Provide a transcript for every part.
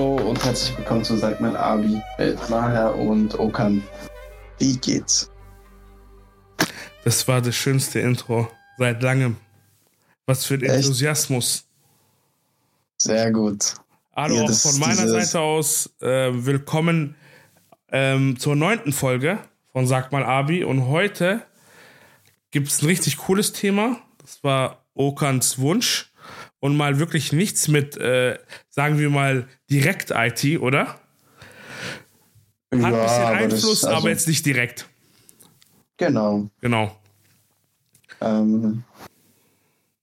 Hallo und herzlich willkommen zu Sag mal Abi mit Maher und Okan. Wie geht's? Das war das schönste Intro seit langem. Was für ein Echt? Enthusiasmus. Sehr gut. Hallo ja, auch von meiner Seite aus. Äh, willkommen ähm, zur neunten Folge von Sag mal Abi. Und heute gibt es ein richtig cooles Thema. Das war Okans Wunsch und mal wirklich nichts mit, äh, sagen wir mal, Direkt-IT, oder? Hat ja, ein bisschen Einfluss, aber, also, aber, jetzt nicht direkt. Genau. Genau. Ähm,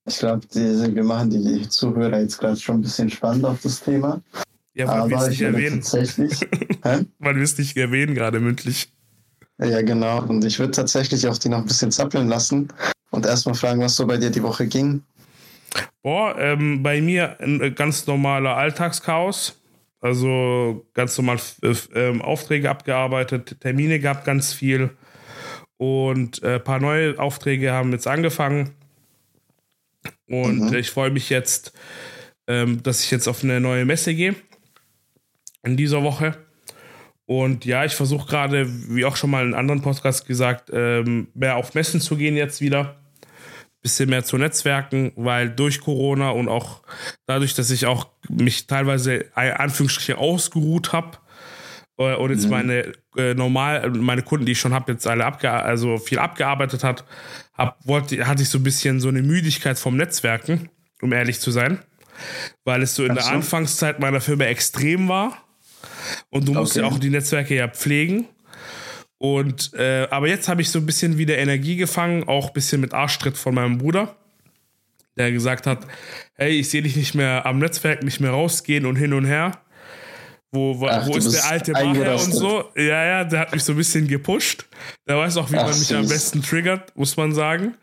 ich glaube, wir machen die Zuhörer jetzt gerade schon ein bisschen spannend auf das Thema. Ja, weil wir es nicht erwähnen. Tatsächlich, weil wir es nicht erwähnen, gerade mündlich. Ja, genau. Und ich würde tatsächlich auch die noch ein bisschen zappeln lassen und erstmal fragen, was so bei dir die Woche ging. Boah, ähm, bei mir ein äh, ganz normaler Alltagschaos. Also ganz normal äh, äh, Aufträge abgearbeitet, Termine gab ganz viel und ein äh, paar neue Aufträge haben jetzt angefangen. Und mhm. ich freue mich jetzt, ähm, dass ich jetzt auf eine neue Messe gehe in dieser Woche. Und ja, ich versuche gerade, wie auch schon mal in anderen Podcasts gesagt, ähm, mehr auf Messen zu gehen jetzt wieder bisschen mehr zu Netzwerken, weil durch Corona und auch dadurch, dass ich auch mich teilweise Anführungsstriche ausgeruht habe äh, und jetzt mhm. meine äh, normal meine Kunden, die ich schon habe, jetzt alle abge also viel abgearbeitet hat, hab, wollte, hatte ich so ein bisschen so eine Müdigkeit vom Netzwerken, um ehrlich zu sein, weil es so in Ach der Anfangszeit meiner Firma extrem war und du musst okay. ja auch die Netzwerke ja pflegen und äh, aber jetzt habe ich so ein bisschen wieder Energie gefangen, auch ein bisschen mit Arschtritt von meinem Bruder, der gesagt hat, hey, ich sehe dich nicht mehr am Netzwerk, nicht mehr rausgehen und hin und her. Wo, wo, Ach, wo ist der alte Macher und so? Ja, ja, der hat mich so ein bisschen gepusht. Der weiß auch, wie Ach, man mich süß. am besten triggert, muss man sagen.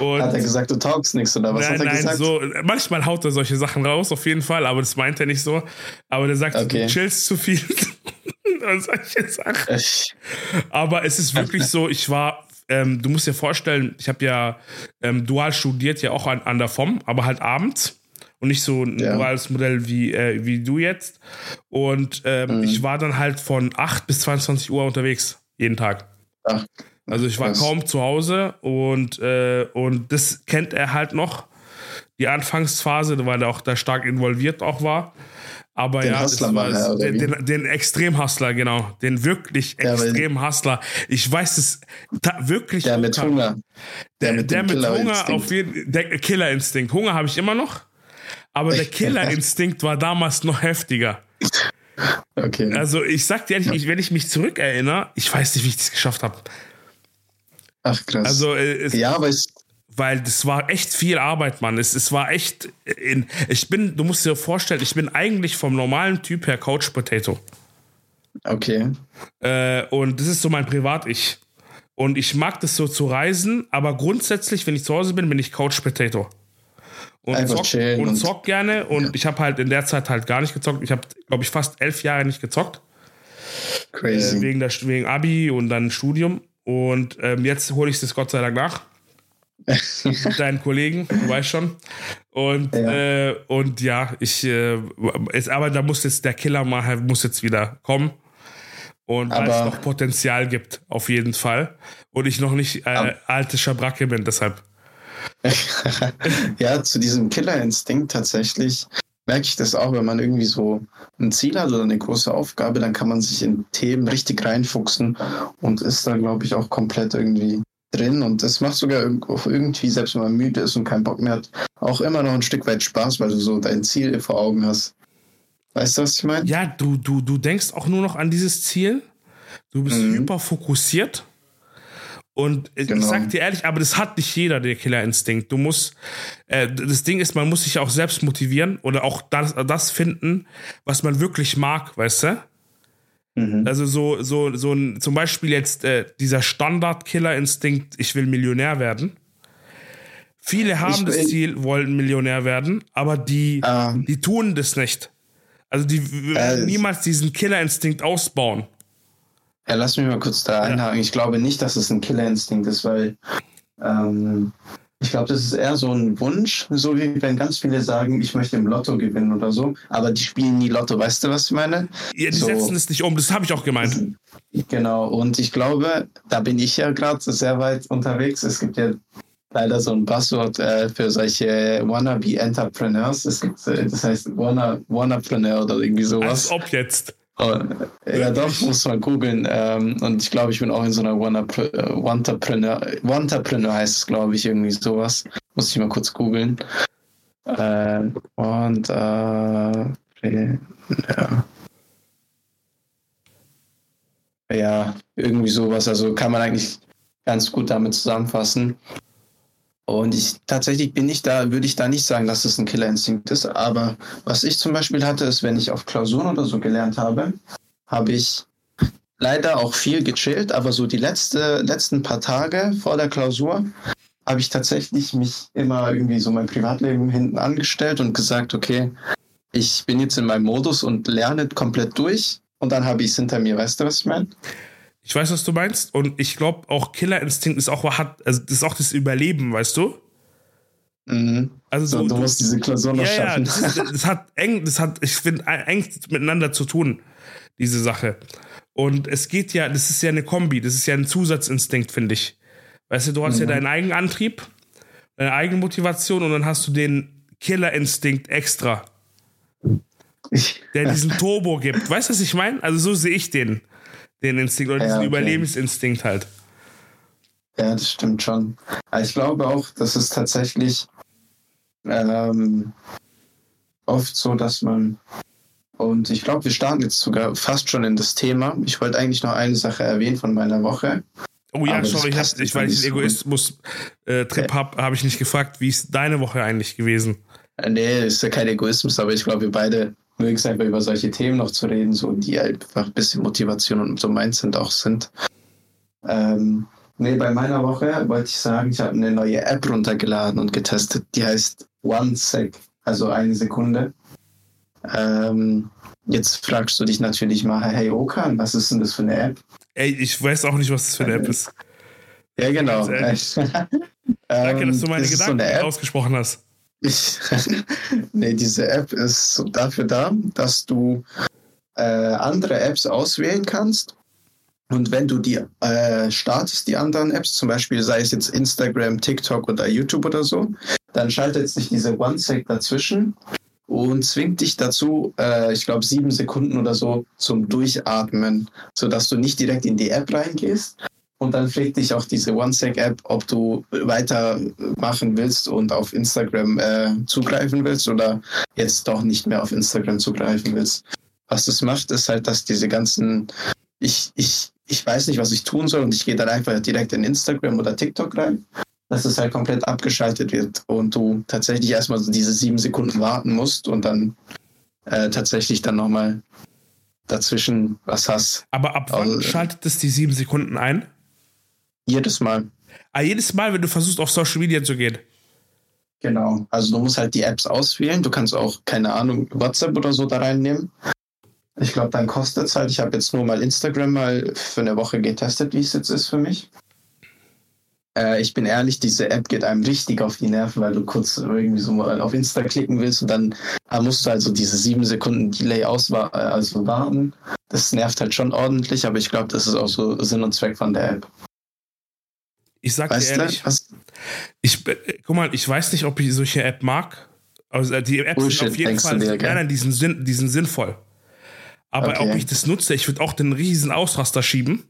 Und hat er gesagt, du taugst nichts oder was nein, hat er nein, gesagt? So, manchmal haut er solche Sachen raus, auf jeden Fall, aber das meint er nicht so. Aber der sagt, okay. du chillst zu viel. und solche Sachen. Aber es ist wirklich so, ich war, ähm, du musst dir vorstellen, ich habe ja ähm, dual studiert, ja auch an, an der FOM, aber halt abends und nicht so ein ja. duales Modell wie, äh, wie du jetzt. Und ähm, mhm. ich war dann halt von 8 bis 22 Uhr unterwegs, jeden Tag. Ach, also ich war krass. kaum zu Hause und, äh, und das kennt er halt noch. Die Anfangsphase, weil er auch da stark involviert auch war. Aber den ja, Hustler war, er, den, den, den Extrem-Hustler, genau. Den wirklich ja, Extrem-Hustler. Ich weiß es wirklich. Der mit Hunger. Der, der mit, der mit Hunger auf jeden Der Killerinstinkt. Hunger habe ich immer noch. Aber der Killerinstinkt war damals noch heftiger. Okay. Also ich sag dir ehrlich, ich, wenn ich mich zurückerinnere, ich weiß nicht, wie ich das geschafft habe. Ach krass. Also äh, ja, aber ich, weil das war echt viel Arbeit, Mann. Es, es war echt. In, ich bin, du musst dir vorstellen, ich bin eigentlich vom normalen Typ her Couch Potato. Okay. Äh, und das ist so mein Privat-Ich. Und ich mag das so zu reisen, aber grundsätzlich, wenn ich zu Hause bin, bin ich Couch Potato. Und zock, und, und zock gerne. Und ja. ich habe halt in der Zeit halt gar nicht gezockt. Ich habe, glaube ich, fast elf Jahre nicht gezockt. Crazy. Äh, wegen, der, wegen Abi und dann Studium. Und ähm, jetzt hole ich es Gott sei Dank nach deinen Kollegen, du weißt schon. Und ja, äh, und ja ich, äh, es, aber da muss jetzt der Killer mal muss jetzt wieder kommen. Und weil es noch Potenzial gibt, auf jeden Fall. Und ich noch nicht äh, alte Schabracke bin, deshalb. ja, zu diesem Killerinstinkt tatsächlich merke ich das auch, wenn man irgendwie so ein Ziel hat oder eine große Aufgabe, dann kann man sich in Themen richtig reinfuchsen und ist da, glaube ich, auch komplett irgendwie drin und das macht sogar irgendwie, selbst wenn man müde ist und keinen Bock mehr hat, auch immer noch ein Stück weit Spaß, weil du so dein Ziel vor Augen hast. Weißt du, was ich meine? Ja, du, du, du denkst auch nur noch an dieses Ziel. Du bist mhm. hyper fokussiert. Und genau. ich sag dir ehrlich, aber das hat nicht jeder, der Killerinstinkt. Du musst, äh, das Ding ist, man muss sich auch selbst motivieren oder auch das, das finden, was man wirklich mag, weißt du? Mhm. Also so, so, so ein, zum Beispiel jetzt äh, dieser Standard-Killer-Instinkt, ich will Millionär werden. Viele haben ich, das Ziel, wollen Millionär werden, aber die, ähm, die tun das nicht. Also die äh, niemals diesen Killerinstinkt ausbauen. Ja, lass mich mal kurz da einhaken. Ja. Ich glaube nicht, dass es ein Killerinstinkt ist, weil ähm, Ich glaube, das ist eher so ein Wunsch, so wie wenn ganz viele sagen, ich möchte im Lotto gewinnen oder so, aber die spielen nie Lotto, weißt du, was ich meine? Ja, die so, setzen es nicht um, das habe ich auch gemeint. Genau, und ich glaube, da bin ich ja gerade sehr weit unterwegs. Es gibt ja leider so ein Passwort äh, für solche wannabe Entrepreneurs. Es gibt, äh, das heißt Wanna, Wannapreneur oder irgendwie sowas. Als ob jetzt. Oh, ja, doch, muss man googeln. Ähm, und ich glaube, ich bin auch in so einer Wannapreneur. Wannapreneur heißt es, glaube ich, irgendwie sowas. Muss ich mal kurz googeln. Äh, und äh, ja. ja, irgendwie sowas. Also kann man eigentlich ganz gut damit zusammenfassen. Und ich tatsächlich bin ich da, würde ich da nicht sagen, dass es ein Killerinstinkt ist. Aber was ich zum Beispiel hatte, ist, wenn ich auf Klausuren oder so gelernt habe, habe ich leider auch viel gechillt, aber so die letzte, letzten paar Tage vor der Klausur habe ich tatsächlich mich immer irgendwie so mein Privatleben hinten angestellt und gesagt, okay, ich bin jetzt in meinem Modus und lerne komplett durch und dann habe ich es hinter mir. Weißt du, was ich meine? Ich weiß, was du meinst. Und ich glaube, auch Killerinstinkt ist auch, hat, also das ist auch das Überleben, weißt du? Mhm. Also so, du, musst diese Klausur noch ja, schaffen. Ja, das, das, hat eng, das hat, ich finde, eng miteinander zu tun, diese Sache. Und es geht ja, das ist ja eine Kombi, das ist ja ein Zusatzinstinkt, finde ich. Weißt du, du hast mhm. ja deinen eigenen Antrieb, deine eigene Motivation und dann hast du den Killerinstinkt extra. Der diesen Turbo gibt. Weißt du, was ich meine? Also so sehe ich den den Instinkt oder diesen okay. Überlebensinstinkt halt. Ja, das stimmt schon. ich glaube auch, das ist tatsächlich ähm, oft so, dass man und ich glaube, wir starten jetzt sogar fast schon in das Thema. Ich wollte eigentlich noch eine Sache erwähnen von meiner Woche. Oh ja, sorry, ich, hab, ich weil ich den Egoismus-Trip äh, habe, habe ich nicht gefragt, wie ist deine Woche eigentlich gewesen? Äh, nee, ist ja kein Egoismus, aber ich glaube, wir beide mögen es einfach über solche Themen noch zu reden, so die einfach ein bisschen Motivation und so Mindset auch sind. Ähm, nee, bei meiner Woche wollte ich sagen, ich habe eine neue App runtergeladen und getestet, die heißt OneSec, also eine Sekunde. Ähm, jetzt fragst du dich natürlich mal, hey Okan, was ist denn das für eine App? Ey, ich weiß auch nicht, was das für eine App ist. Ja, genau. Danke, dass du meine Gedanken so ausgesprochen hast. Ich, nee, diese App ist dafür da, dass du äh, andere Apps auswählen kannst. Und wenn du die äh, startest, die anderen Apps, zum Beispiel sei es jetzt Instagram, TikTok oder YouTube oder so, dann schaltet sich diese One-Sec dazwischen und zwingt dich dazu, äh, ich glaube, sieben Sekunden oder so zum Durchatmen, sodass du nicht direkt in die App reingehst, und dann fragt dich auch diese OneSec-App, ob du weitermachen willst und auf Instagram äh, zugreifen willst oder jetzt doch nicht mehr auf Instagram zugreifen willst. Was das macht, ist halt, dass diese ganzen, ich, ich, ich weiß nicht, was ich tun soll und ich gehe dann einfach direkt in Instagram oder TikTok rein, dass es halt komplett abgeschaltet wird und du tatsächlich erstmal so diese sieben Sekunden warten musst und dann äh, tatsächlich dann nochmal dazwischen was hast. Aber ab wann also, schaltet es die sieben Sekunden ein? Jedes Mal. Ah, jedes Mal, wenn du versuchst, auf Social Media zu gehen. Genau. Also du musst halt die Apps auswählen. Du kannst auch, keine Ahnung, WhatsApp oder so da reinnehmen. Ich glaube, dann kostet es halt. Ich habe jetzt nur mal Instagram mal für eine Woche getestet, wie es jetzt ist für mich. Äh, ich bin ehrlich, diese App geht einem richtig auf die Nerven, weil du kurz irgendwie so mal auf Insta klicken willst und dann musst du also diese sieben Sekunden Delay auswa also warten. Das nervt halt schon ordentlich, aber ich glaube, das ist auch so Sinn und Zweck von der App. Ich sag weißt dir ehrlich, ich, äh, guck mal, ich weiß nicht, ob ich solche App mag. Also die Apps Bullshit, sind auf jeden Fall, dir, nein, nein, die sind, Sinn, die sind sinnvoll. Aber okay. ob ich das nutze, ich würde auch den riesen Ausraster schieben.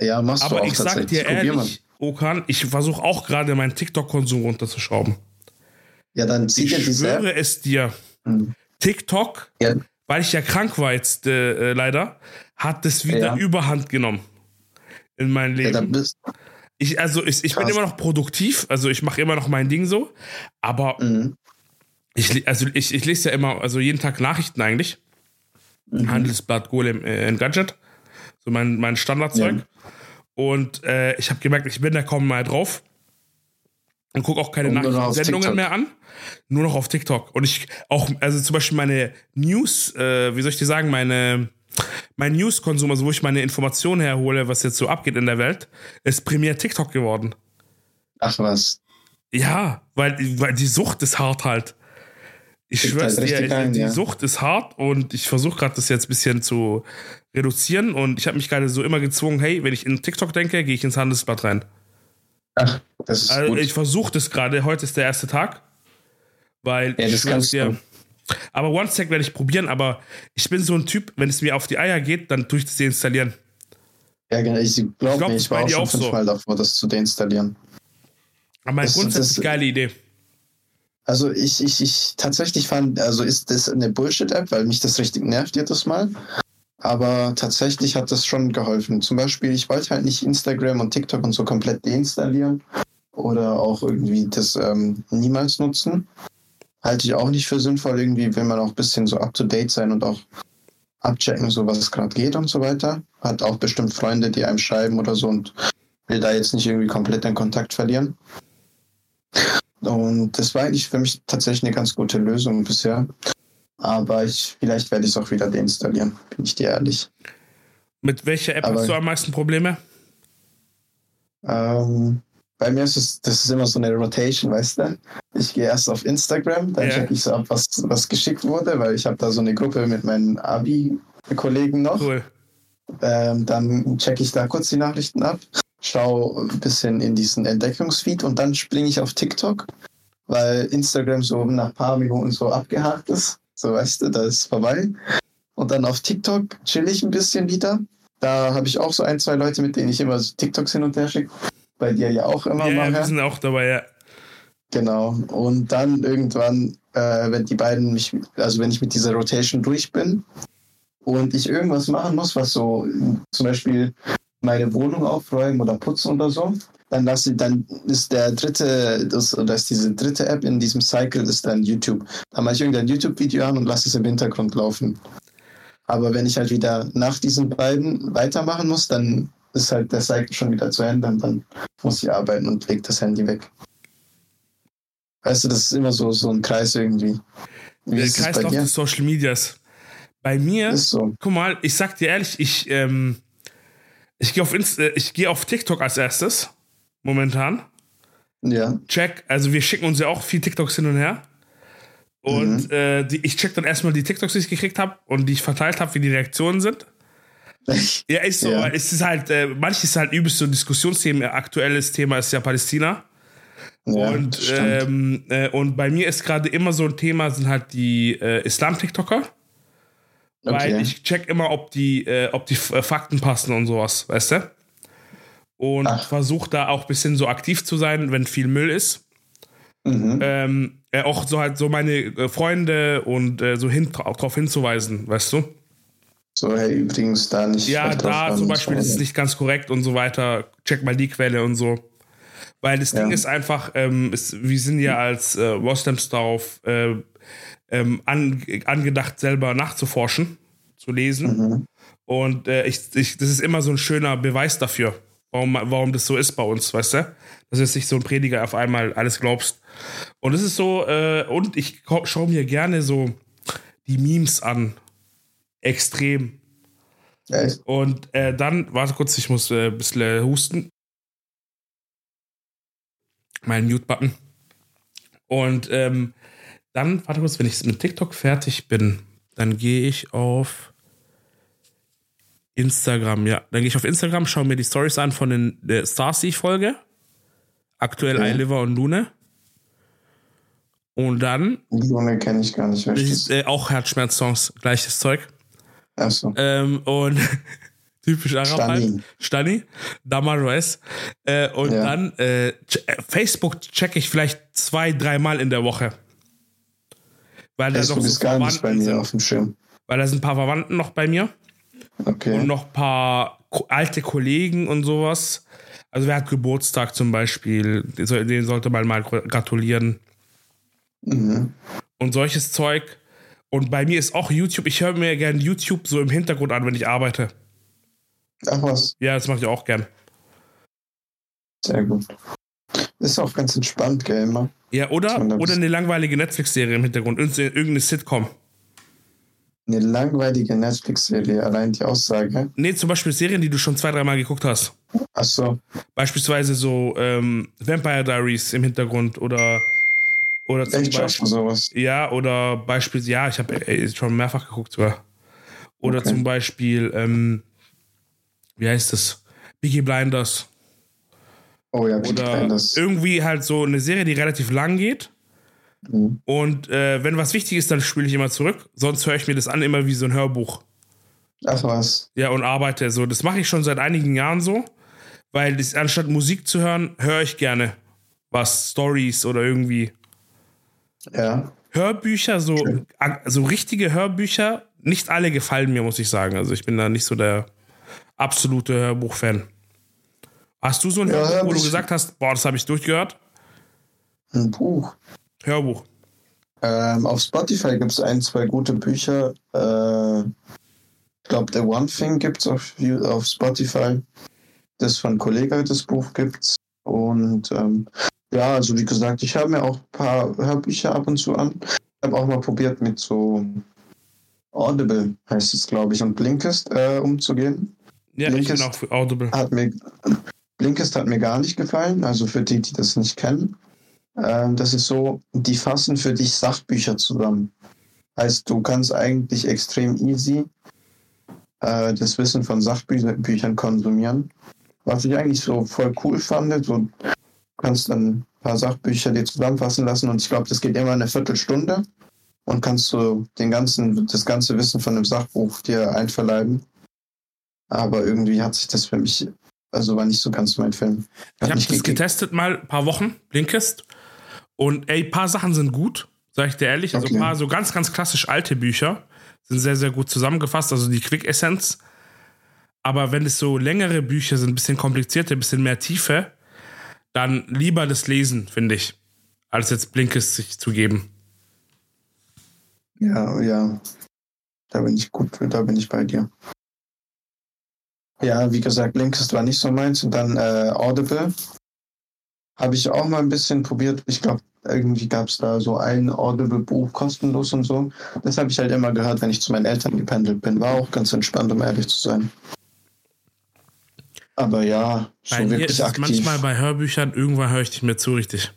Ja, machst Aber du auch ich sag dir ehrlich, Okan, ich versuche auch gerade meinen TikTok-Konsum runterzuschrauben. Ja, dann zieh Ich schwöre es dir. Hm. TikTok, ja. weil ich ja krank war jetzt äh, äh leider, hat das wieder ja. Überhand genommen in meinem Leben. Ja, dann bist, ich, also ich, ich bin immer noch produktiv, also ich mache immer noch mein Ding so, aber mhm. ich, also ich, ich lese ja immer, also jeden Tag Nachrichten eigentlich. Mhm. Handelsblatt Golem äh, Gadget. So mein, mein Standardzeug. Ja. Und äh, ich habe gemerkt, ich bin da kaum mal drauf. Und gucke auch keine Nachrichtensendungen mehr an. Nur noch auf TikTok. Und ich auch, also zum Beispiel meine News, äh, wie soll ich dir sagen, meine mein News-Konsum, also wo ich meine Informationen herhole, was jetzt so abgeht in der Welt, ist primär TikTok geworden. Ach was. Ja, weil, weil die Sucht ist hart halt. Ich schwör's halt dir, richtig ein, die ja. Sucht ist hart und ich versuche gerade das jetzt ein bisschen zu reduzieren und ich habe mich gerade so immer gezwungen, hey, wenn ich in TikTok denke, gehe ich ins Handelsblatt rein. Ach, das ist Also gut. ich versuche das gerade, heute ist der erste Tag, weil Ja, ich das kannst dir, du. Aber OneStack werde ich probieren, aber ich bin so ein Typ, wenn es mir auf die Eier geht, dann tue ich das deinstallieren. ja, genau. Ich glaube glaub, mir, ich war auch schon auch so. fünfmal davor, das zu deinstallieren. Aber meine Das- grundsätzlich das- geile Idee. Also ich, ich, ich tatsächlich fand, also ist das eine Bullshit-App, weil mich das richtig nervt jedes Mal. Aber tatsächlich hat das schon geholfen. Zum Beispiel, ich wollte halt nicht Instagram und TikTok und so komplett deinstallieren oder auch irgendwie das ähm, niemals nutzen. Halte ich auch nicht für sinnvoll. Irgendwie will man auch ein bisschen so up-to-date sein und auch abchecken, so was gerade geht und so weiter. Hat auch bestimmt Freunde, die einem schreiben oder so und will da jetzt nicht irgendwie komplett den Kontakt verlieren. Und das war eigentlich für mich tatsächlich eine ganz gute Lösung bisher. Aber ich, vielleicht werde ich es auch wieder deinstallieren, bin ich dir ehrlich. Mit welcher App Aber- hast du am meisten Probleme? Ähm, bei mir ist es, das ist immer so eine Rotation, weißt du? Ich gehe erst auf Instagram, dann Ja. check ich so ab, was, was geschickt wurde, weil ich habe da so eine Gruppe mit meinen Abi-Kollegen noch. Cool. Ähm, dann checke ich da kurz die Nachrichten ab, schaue ein bisschen in diesen Entdeckungsfeed und dann springe ich auf TikTok, weil Instagram so nach ein paar Minuten so abgehakt ist. So weißt du, da ist vorbei. Und dann auf TikTok chill ich ein bisschen wieder. Da habe ich auch so ein, zwei Leute, mit denen ich immer so TikToks hin und her schicke. Bei dir ja auch immer Ja, mal. ja, wir sind auch dabei, ja. Genau. Und dann irgendwann, äh, wenn die beiden mich, also wenn ich mit dieser Rotation durch bin und ich irgendwas machen muss, was so zum Beispiel meine Wohnung aufräumen oder putzen oder so, dann lasse dann ist der dritte, das, oder ist diese dritte App in diesem Cycle ist dann YouTube. Da mache ich irgendein YouTube-Video an und lasse es im Hintergrund laufen. Aber wenn ich halt wieder nach diesen beiden weitermachen muss, dann ist halt der Cycle schon wieder zu Ende und dann muss ich arbeiten und leg das Handy weg. Weißt du, das ist immer so, so ein Kreis irgendwie. Wie Der Kreislauf des Social Medias. Bei mir, so. guck mal, ich sag dir ehrlich, ich, ähm, ich gehe auf, Inst äh, ich geh auf TikTok als erstes. Momentan. Ja. Check, also wir schicken uns ja auch viel TikToks hin und her. Und äh, die, ich check dann erstmal die TikToks, die ich gekriegt habe und die ich verteilt habe, wie die Reaktionen sind. Ja, ist so. Ja. Es ist halt, äh, manches ist halt übelst so ein Diskussionsthema. Aktuelles Thema ist ja Palästina. ja und, ähm, äh, und bei mir ist gerade immer so ein Thema, sind halt die äh, Islam-TikToker. Weil Okay. ich check immer, ob die, äh, ob die äh, Fakten passen und sowas, weißt du? Und versuche da auch ein bisschen so aktiv zu sein, wenn viel Müll ist. mhm. Ähm, äh, auch so halt so meine äh, Freunde und so hin, darauf hinzuweisen, weißt du? So, hey, übrigens da nicht. Ja, da zum Beispiel ist es nicht ganz korrekt und so weiter. Check mal die Quelle und so. Weil das Ding Ja. ist einfach, ähm, es, wir sind ja als äh, Moslems darauf äh, ähm, an, angedacht, selber nachzuforschen, zu lesen. Mhm. Und äh, ich, ich, das ist immer so ein schöner Beweis dafür, warum, warum das so ist bei uns, weißt du? Dass jetzt nicht so ein Prediger auf einmal alles glaubst. Und es ist so, äh, und ich schaue mir gerne so die Memes an. Extrem. Ist- Und äh, dann, warte kurz, ich muss äh, ein bisschen äh, husten. Mein Mute-Button. Und ähm, dann, warte kurz, wenn ich mit TikTok fertig bin, dann gehe ich auf Instagram, ja. Dann gehe ich auf Instagram, schaue mir die Stories an von den der Stars, die ich folge. Aktuell Okay. Eiliver und Lune. Und dann Lune kenne ich gar nicht. ist, äh, auch Herzschmerz-Songs, gleiches Zeug. Achso. Ähm, und typisch Arab halt. Stani. Stani, Damares. Äh, und Ja. dann äh, äh, Facebook checke ich vielleicht zwei, dreimal in der Woche. Weil da Das noch ist so gar nicht bei mir sind. auf dem Schirm. Weil da sind ein paar Verwandten noch bei mir Okay. und noch ein paar alte Kollegen und sowas. Also wer hat Geburtstag zum Beispiel, den sollte man mal gratulieren. Mhm. Und solches Zeug. Und bei mir ist auch YouTube, ich höre mir gerne YouTube so im Hintergrund an, wenn ich arbeite. Ach was, Ja, das mache ich auch gern. sehr gut. Ist auch ganz entspannt, gell, immer. Ja, oder, oder eine langweilige Netflix-Serie im Hintergrund, irgendeine irgendeine Sitcom. Eine langweilige Netflix-Serie, allein die Aussage. Nee, zum Beispiel Serien, die du schon zwei, dreimal geguckt hast. Ach so. Beispielsweise so ähm, Vampire Diaries im Hintergrund oder oder zum Echt Beispiel, sowas. ja oder beispielsweise ja, ich habe schon mehrfach geguckt sogar. Oder Okay. zum Beispiel ähm, wie heißt das? Biggie Blinders Oh ja, Peaky oder Blinders. irgendwie halt so eine Serie, die relativ lang geht. Mhm. Und äh, wenn was wichtig ist, dann spiele ich immer zurück. Sonst höre ich mir das an immer wie so ein Hörbuch. Ach was. Ja, und arbeite so. Das mache ich schon seit einigen Jahren so, weil das, anstatt Musik zu hören, höre ich gerne was, Stories oder irgendwie. Ja. Hörbücher, so, so richtige Hörbücher, nicht alle gefallen mir, muss ich sagen. Also ich bin da nicht so der absolute Hörbuch-Fan. Hast du so ein Ja, Hörbuch, wo du gesagt hast, boah, das habe ich durchgehört? Ein Buch. Hörbuch. Ähm, auf Spotify gibt es ein, zwei gute Bücher. Äh, ich glaube, The One Thing gibt es auf, auf Spotify. Das von Kollega, das Buch gibt's. Und ähm, ja, also wie gesagt, ich höre mir auch ein paar Hörbücher ab und zu an. Ich habe auch mal probiert mit so Audible, heißt es, glaube ich, und Blinkist äh, umzugehen. Ja, ich bin Blinkist. auch für Audible. Hat mir, Blinkist hat mir gar nicht gefallen, also für die, die das nicht kennen. Ähm, das ist so, die fassen für dich Sachbücher zusammen. Heißt, du kannst eigentlich extrem easy äh, das Wissen von Sachbüchern konsumieren. Was ich eigentlich so voll cool fand, so, kannst dann ein paar Sachbücher dir zusammenfassen lassen und ich glaube, das geht immer eine Viertelstunde und kannst du den ganzen, das ganze Wissen von einem Sachbuch dir einverleiben. Aber irgendwie hat sich das für mich, also war nicht so ganz mein Film. Ich habe das getestet mal ein paar Wochen, Blinkist. Und ey, ein paar Sachen sind gut, sag ich dir ehrlich. Also ein Okay. paar so ganz, ganz klassisch alte Bücher sind sehr, sehr gut zusammengefasst. Also die Quick Essence. Aber wenn es so längere Bücher sind, ein bisschen komplizierter, ein bisschen mehr Tiefe, dann lieber das Lesen, finde ich, als jetzt Blinkist sich zu geben. Ja, ja. Da bin ich gut, da bin ich bei dir. Ja, wie gesagt, Blinkist war nicht so meins und dann äh, Audible habe ich auch mal ein bisschen probiert. Ich glaube, irgendwie gab es da so ein Audible-Buch kostenlos und so. Das habe ich halt immer gehört, wenn ich zu meinen Eltern gependelt bin. War auch ganz entspannt, um ehrlich zu sein. Aber ja, so Bei wirklich aktiv. manchmal bei Hörbüchern, irgendwann höre ich nicht mehr zu richtig.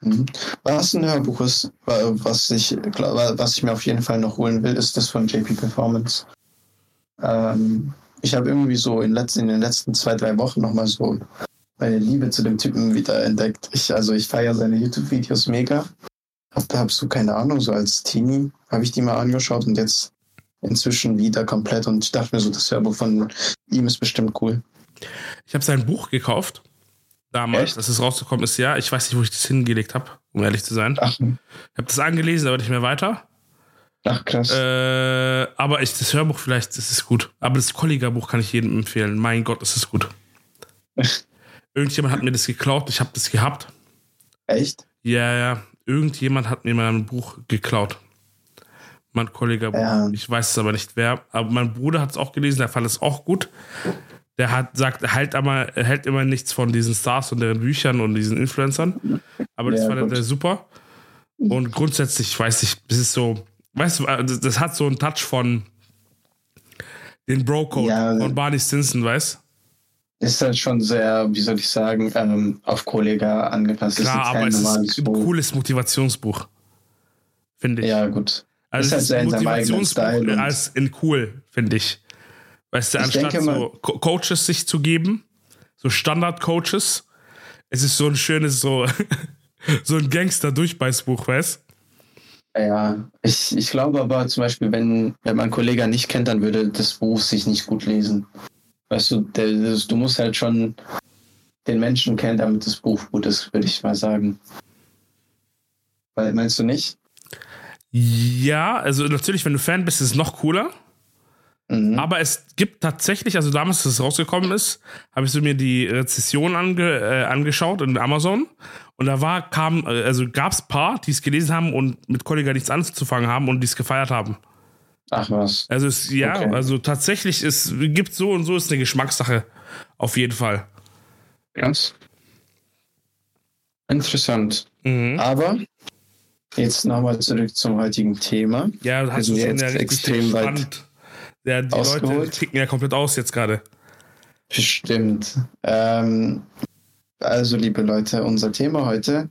Mhm. Was ein Hörbuch ist, wa- was ich, was ich mir auf jeden Fall noch holen will, ist das von JP Performance. Ähm, ich habe irgendwie so in, letzten, in den letzten zwei, drei Wochen nochmal so meine Liebe zu dem Typen wieder entdeckt. Ich, also ich feiere seine YouTube-Videos mega. Hab, hab so keine Ahnung, so als Teenie habe ich die mal angeschaut und jetzt inzwischen wieder komplett und ich dachte mir so, das Hörbuch von ihm ist bestimmt cool. Ich habe sein Buch gekauft. Damals, Echt? als es rausgekommen ist, ja. Ich weiß nicht, wo ich das hingelegt habe, um ehrlich zu sein. Ach, Ich habe das angelesen, aber nicht mehr weiter. ach krass. Äh, aber ich, das Hörbuch vielleicht, das ist gut. Aber das Kollega-Buch kann ich jedem empfehlen. Mein Gott, das ist gut. Irgendjemand hat mir das geklaut. Ich habe das gehabt. Echt? Ja, ja. Irgendjemand hat mir mein Buch geklaut. Mein Kollega-Buch. Ja. Ich weiß es aber nicht wer. Aber mein Bruder hat es auch gelesen. Der fand es auch gut. Der hat sagt, hält, aber, er hält immer nichts von diesen Stars und deren Büchern und diesen Influencern. Aber das Ja, fand gut. er super. Und grundsätzlich, ich weiß nicht, das ist so, weißt du, das, das hat so einen Touch von den Bro-Code Ja. von Barney Stinson, weißt Ist halt schon sehr, wie soll ich sagen, ähm, auf Kollega angepasst. Klar, aber es ist ein cooles Motivationsbuch. Finde ich. Ja, gut. Also Ist halt sehr in seinem eigenen Style als in cool, finde ich. Weißt du, Ich anstatt denke so Co Coaches sich zu geben, so Standard-Coaches, es ist so ein schönes, so, so ein Gangster-Durchbeißbuch, weißt Ja, ich, ich glaube aber zum Beispiel, wenn, wenn man Kollega nicht kennt, dann würde das Buch sich nicht gut lesen. Weißt du, der, das, du musst halt schon den Menschen kennen, damit das Buch gut ist, würde ich mal sagen. Weil, meinst du nicht? Ja, also natürlich, wenn du Fan bist, ist es noch cooler. Mhm. Aber es gibt tatsächlich, also damals, als es rausgekommen ist, habe ich so mir die Rezession ange, äh, angeschaut in Amazon. Und da war, kam, äh, also gab es paar, die es gelesen haben und mit Kollega nichts anzufangen haben und die es gefeiert haben. Ach was. Also es, ja, Okay. also tatsächlich es gibt so und so ist eine Geschmackssache auf jeden Fall. Ganz interessant. Mhm. Aber Jetzt nochmal zurück zum heutigen Thema. Ja, das hast du schon ja richtig extrem weit ja, die ausgeholt. Leute ticken ja komplett aus jetzt gerade. Bestimmt. Ähm, also, liebe Leute, unser Thema heute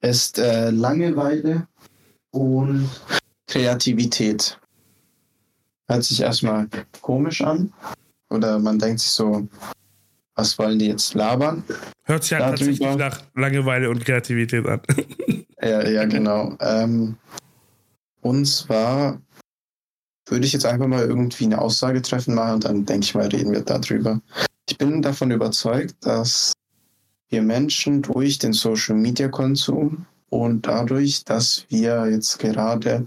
ist äh, Langeweile und Kreativität. Hört sich erstmal komisch an. Oder man denkt sich so, was wollen die jetzt labern? Hört sich halt tatsächlich nach Langeweile und Kreativität an. ja, ja, genau. Ähm, und zwar würde ich jetzt einfach mal irgendwie eine Aussage treffen machen und dann denke ich mal, reden wir darüber. Ich bin davon überzeugt, dass wir Menschen durch den Social Media Konsum und dadurch, dass wir jetzt gerade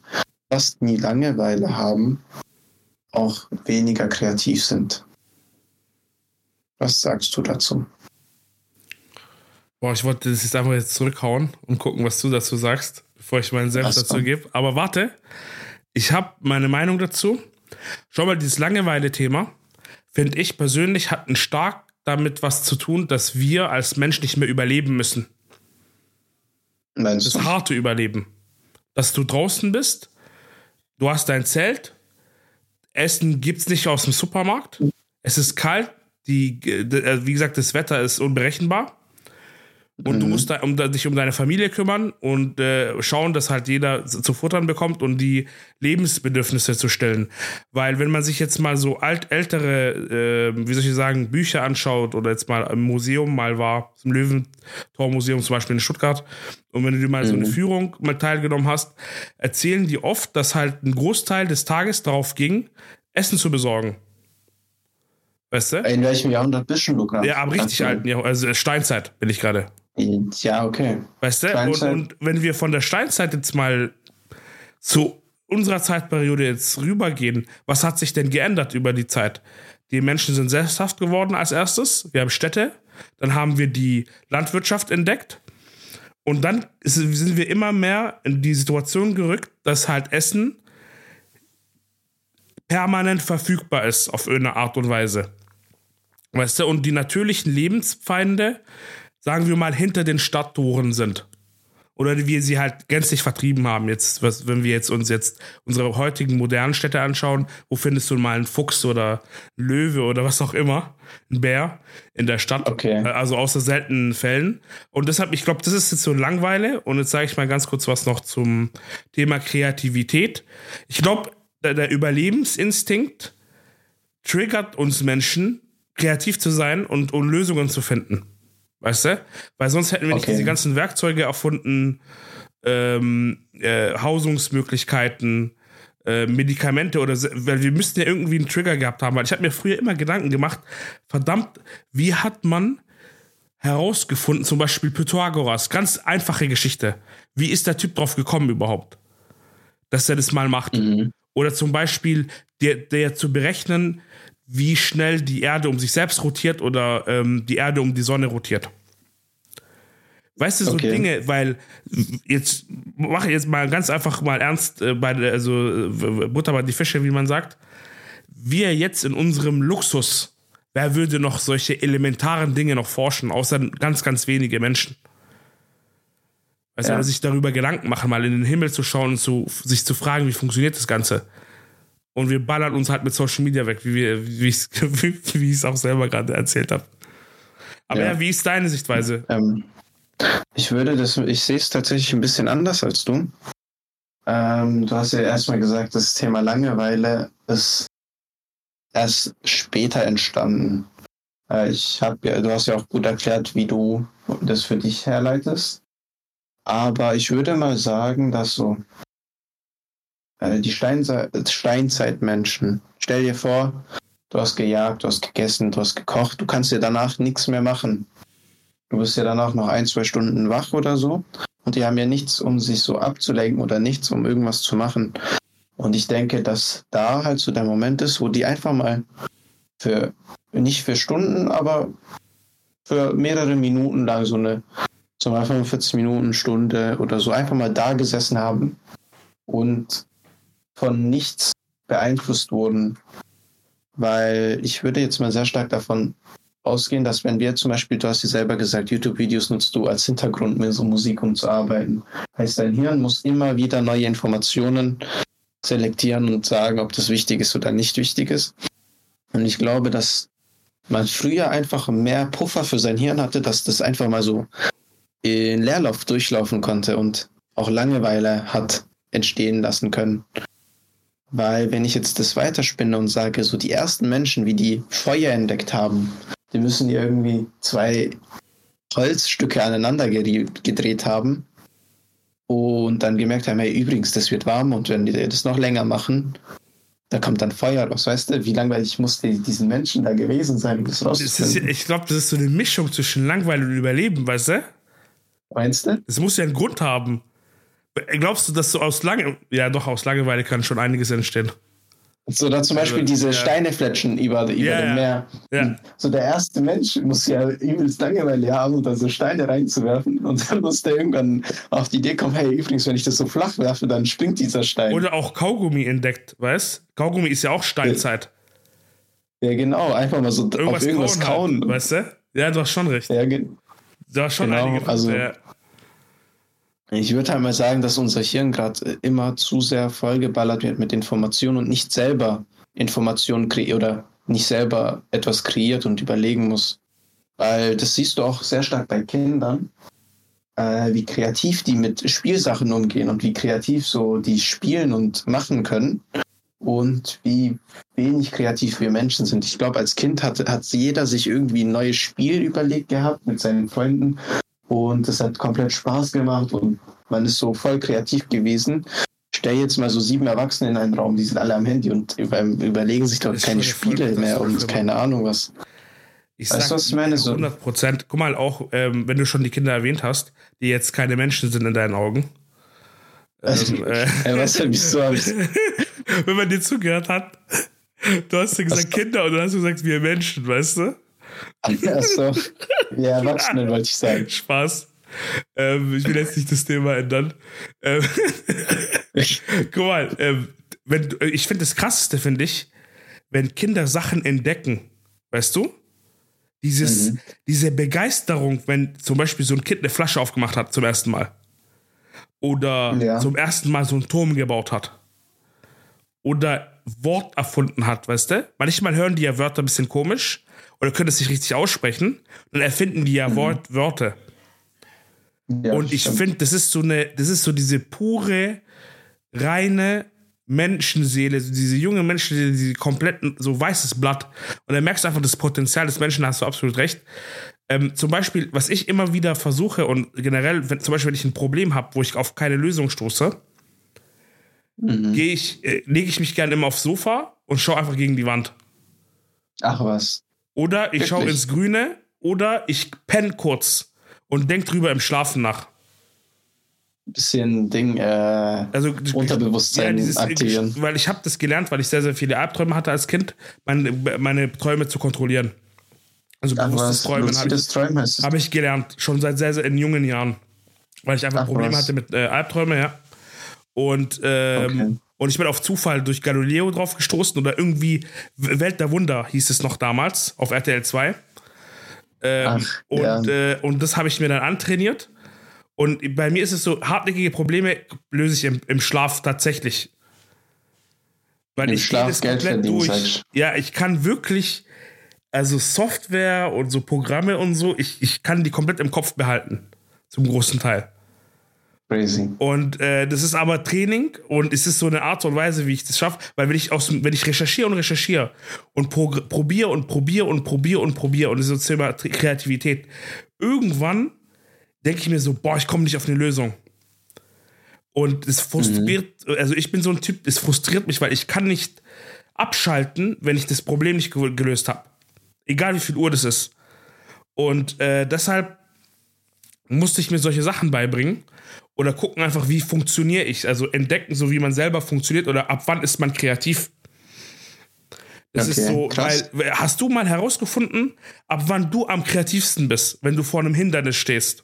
fast nie Langeweile haben, auch weniger kreativ sind. Was sagst du dazu? Boah, ich wollte das jetzt einfach jetzt zurückhauen und gucken, was du dazu sagst, bevor ich meinen Selbst dazu gebe. Aber warte, ich habe meine Meinung dazu. Schau mal, dieses Langeweile-Thema, finde ich persönlich, hat ein stark damit was zu tun, dass wir als Mensch nicht mehr überleben müssen. Meinst das harte Überleben. Dass du draußen bist, du hast dein Zelt, Essen gibt es nicht aus dem Supermarkt, es ist kalt, die, äh, wie gesagt, das Wetter ist unberechenbar. Und mhm. du musst da, um, dich um deine Familie kümmern und äh, schauen, dass halt jeder zu futtern bekommt und die Lebensbedürfnisse zu stellen. Weil wenn man sich jetzt mal so alt, ältere, äh, wie soll ich sagen, Bücher anschaut oder jetzt mal im Museum mal war, im Löwentor-Museum zum Beispiel in Stuttgart, und wenn du dir mal mhm. so eine mhm. Führung mal teilgenommen hast, erzählen die oft, dass halt ein Großteil des Tages darauf ging, Essen zu besorgen. Weißt du? In welchem Jahrhundert bist du, Lukas? Ja, aber richtig alten Jahrhundert, also Steinzeit bin ich gerade. Ja, okay. Weißt du? Und, und, wenn wir von der Steinzeit jetzt mal zu unserer Zeitperiode jetzt rübergehen, was hat sich denn geändert über die Zeit? Die Menschen sind sesshaft geworden als erstes. Wir haben Städte. Dann haben wir die Landwirtschaft entdeckt. Und dann sind wir immer mehr in die Situation gerückt, dass halt Essen permanent verfügbar ist auf irgendeine Art und Weise. Weißt du, und die natürlichen Lebensfeinde sagen wir mal, hinter den Stadttoren sind. Oder wir sie halt gänzlich vertrieben haben. Jetzt, was, wenn wir jetzt uns jetzt unsere heutigen modernen Städte anschauen, wo findest du mal einen Fuchs oder einen Löwe oder was auch immer, einen Bär in der Stadt? Okay. Äh, also außer seltenen Fällen. Und deshalb, ich glaube, das ist jetzt so Langweile. Und jetzt sage ich mal ganz kurz was noch zum Thema Kreativität. Ich glaube, der, der Überlebensinstinkt triggert uns Menschen, kreativ zu sein und, und Lösungen zu finden. Weißt du? Weil sonst hätten wir okay. nicht diese ganzen Werkzeuge erfunden, ähm, äh, Hausungsmöglichkeiten, äh, Medikamente oder weil wir müssten ja irgendwie einen Trigger gehabt haben, weil ich habe mir früher immer Gedanken gemacht, verdammt, wie hat man herausgefunden, zum Beispiel Pythagoras, ganz einfache Geschichte. Wie ist der Typ drauf gekommen überhaupt, dass er das mal macht? Mhm. Oder zum Beispiel der, der zu berechnen, wie schnell die Erde um sich selbst rotiert oder ähm, die Erde um die Sonne rotiert. Weißt du, so okay. Dinge, weil jetzt mache ich jetzt mal ganz einfach mal ernst äh, bei also äh, Butter bei die Fische, wie man sagt. Wir jetzt in unserem Luxus, wer würde noch solche elementaren Dinge noch forschen, außer ganz, ganz wenige Menschen? Also ja. sich darüber Gedanken machen, mal in den Himmel zu schauen und zu, sich zu fragen, wie funktioniert das Ganze. Und wir ballern uns halt mit Social Media weg, wie, ich es auch selber gerade erzählt habe. Aber ja. ja. wie ist deine Sichtweise? Ähm, ich würde das, ich sehe es tatsächlich ein bisschen anders als du. Ähm, du hast ja erstmal gesagt, das Thema Langeweile ist erst später entstanden. Äh, ich habe ja, du hast ja auch gut erklärt, wie du das für dich herleitest. Aber ich würde mal sagen, dass so die Steinze Steinzeitmenschen. Stell dir vor, du hast gejagt, du hast gegessen, du hast gekocht, du kannst dir danach nichts mehr machen. Du bist ja danach noch ein, zwei Stunden wach oder so. Und die haben ja nichts, um sich so abzulenken oder nichts, um irgendwas zu machen. Und ich denke, dass da halt so der Moment ist, wo die einfach mal für, nicht für Stunden, aber für mehrere Minuten lang so eine, so mal 45 Minuten, Stunde oder so einfach mal da gesessen haben und von nichts beeinflusst wurden. Weil ich würde jetzt mal sehr stark davon ausgehen, dass wenn wir zum Beispiel, du hast ja selber gesagt, YouTube-Videos nutzt du als Hintergrund mit so Musik, um zu arbeiten. Heißt, dein Hirn muss immer wieder neue Informationen selektieren und sagen, ob das wichtig ist oder nicht wichtig ist. Und ich glaube, dass man früher einfach mehr Puffer für sein Hirn hatte, dass das einfach mal so in Leerlauf durchlaufen konnte und auch Langeweile hat entstehen lassen können. Weil wenn ich jetzt das weiterspinne und sage, so die ersten Menschen, wie die Feuer entdeckt haben, die müssen ja irgendwie zwei Holzstücke aneinander gedreht haben und dann gemerkt haben, hey, übrigens, das wird warm und wenn die das noch länger machen, da kommt dann Feuer raus, weißt du? Wie langweilig muss die, diesen Menschen da gewesen sein, um das rauszufinden? ich glaube, das ist so eine Mischung zwischen Langweil und Überleben, weißt du? Meinst du? Das muss ja einen Grund haben. Glaubst du, dass so aus Lange, ja doch, aus Langeweile kann schon einiges entstehen. So, da zum Beispiel also, diese ja. Steine fletschen über, über ja, dem Meer. Ja. So, der erste Mensch muss ja übelst Langeweile haben, da so Steine reinzuwerfen. Und dann muss der irgendwann auf die Idee kommen: hey, übrigens, wenn ich das so flach werfe, dann springt dieser Stein. Oder auch Kaugummi entdeckt, weißt Kaugummi ist ja auch Steinzeit. Ja, genau, einfach mal so irgendwas auf irgendwas kauen. kauen. weißt du? Ja, du hast schon recht. Ja, ge du hast schon genau, einige. Also, ich würde halt mal sagen, dass unser Hirn gerade äh, immer zu sehr vollgeballert wird mit Informationen und nicht selber Informationen kreiert oder nicht selber etwas kreiert und überlegen muss. Weil das siehst du auch sehr stark bei Kindern, äh, wie kreativ die mit Spielsachen umgehen und wie kreativ so die spielen und machen können und wie wenig kreativ wir Menschen sind. Ich glaube, als Kind hat, hat jeder sich irgendwie ein neues Spiel überlegt gehabt mit seinen Freunden und es hat komplett Spaß gemacht und man ist so voll kreativ gewesen. Stell jetzt mal so sieben Erwachsene in einen Raum, die sind alle am Handy und überlegen sich dort keine Spiele mehr und keine Ahnung was. Ich weißt du, was ich meine? So 100 Prozent. Guck mal, auch ähm, wenn du schon die Kinder erwähnt hast, die jetzt keine Menschen sind in deinen Augen. Also, ähm, äh, was, wieso hab ich wenn man dir zugehört hat, du hast ja gesagt was? Kinder und dann hast du gesagt, wir Menschen, weißt du? Achso. Ja, Erwachsene wollte ich sagen. Spaß. Ähm, ich will jetzt nicht das Thema ändern. Ähm, guck mal, ähm, wenn, ich finde das Krasseste, finde ich, wenn Kinder Sachen entdecken, weißt du? Dieses, mhm. Diese Begeisterung, wenn zum Beispiel so ein Kind eine Flasche aufgemacht hat zum ersten Mal. Oder ja. zum ersten Mal so einen Turm gebaut hat. Oder Wort erfunden hat, weißt du? Manchmal hören die ja Wörter ein bisschen komisch oder können es nicht richtig aussprechen. Dann erfinden die ja mhm. Wort, Wörter. Ja, und ich finde, das ist so eine, das ist so diese pure, reine Menschenseele, diese junge Menschenseele, diese komplett so weißes Blatt. Und dann merkst du einfach das Potenzial des Menschen, da hast du absolut recht. Ähm, zum Beispiel, was ich immer wieder versuche und generell, wenn, zum Beispiel, wenn ich ein Problem habe, wo ich auf keine Lösung stoße, mhm. gehe ich, äh, lege ich mich gerne immer aufs Sofa und schaue einfach gegen die Wand. Ach was. Oder ich schaue ins Grüne oder ich penne kurz und denk drüber im Schlafen nach. Bisschen Ding, äh, also, Unterbewusstsein ja, dieses, aktivieren. Weil ich habe das gelernt, weil ich sehr, sehr viele Albträume hatte als Kind, meine, meine Träume zu kontrollieren. Also Ach, bewusstes Träumen habe ich, hab ich gelernt, schon seit sehr, sehr in jungen Jahren. Weil ich einfach Ach, Probleme was? hatte mit äh, Albträumen, ja. Und, ähm, okay. Und ich bin auf Zufall durch Galileo drauf gestoßen oder irgendwie Welt der Wunder hieß es noch damals auf RTL 2. Ähm, Ach, und, ja. äh, und das habe ich mir dann antrainiert. Und bei mir ist es so, hartnäckige Probleme löse ich im, im Schlaf tatsächlich. Weil Im ich Schlaf das Geld komplett durch. Halt. Ja, ich kann wirklich, also Software und so Programme und so, ich, ich kann die komplett im Kopf behalten. Zum großen Teil. Crazy. Und äh, das ist aber Training und es ist so eine Art und Weise, wie ich das schaffe, weil wenn ich aus, wenn ich recherchiere und recherchiere und pro, probiere und probiere und probiere und probiere und das ist so Thema Kreativität, irgendwann denke ich mir so, boah, ich komme nicht auf eine Lösung. Und es frustriert, mhm. also ich bin so ein Typ, es frustriert mich, weil ich kann nicht abschalten, wenn ich das Problem nicht gelöst habe. Egal wie viel Uhr das ist. Und äh, deshalb musste ich mir solche Sachen beibringen oder gucken einfach, wie funktioniere ich. Also entdecken, so wie man selber funktioniert oder ab wann ist man kreativ. Das okay, ist so, krass. weil hast du mal herausgefunden, ab wann du am kreativsten bist, wenn du vor einem Hindernis stehst?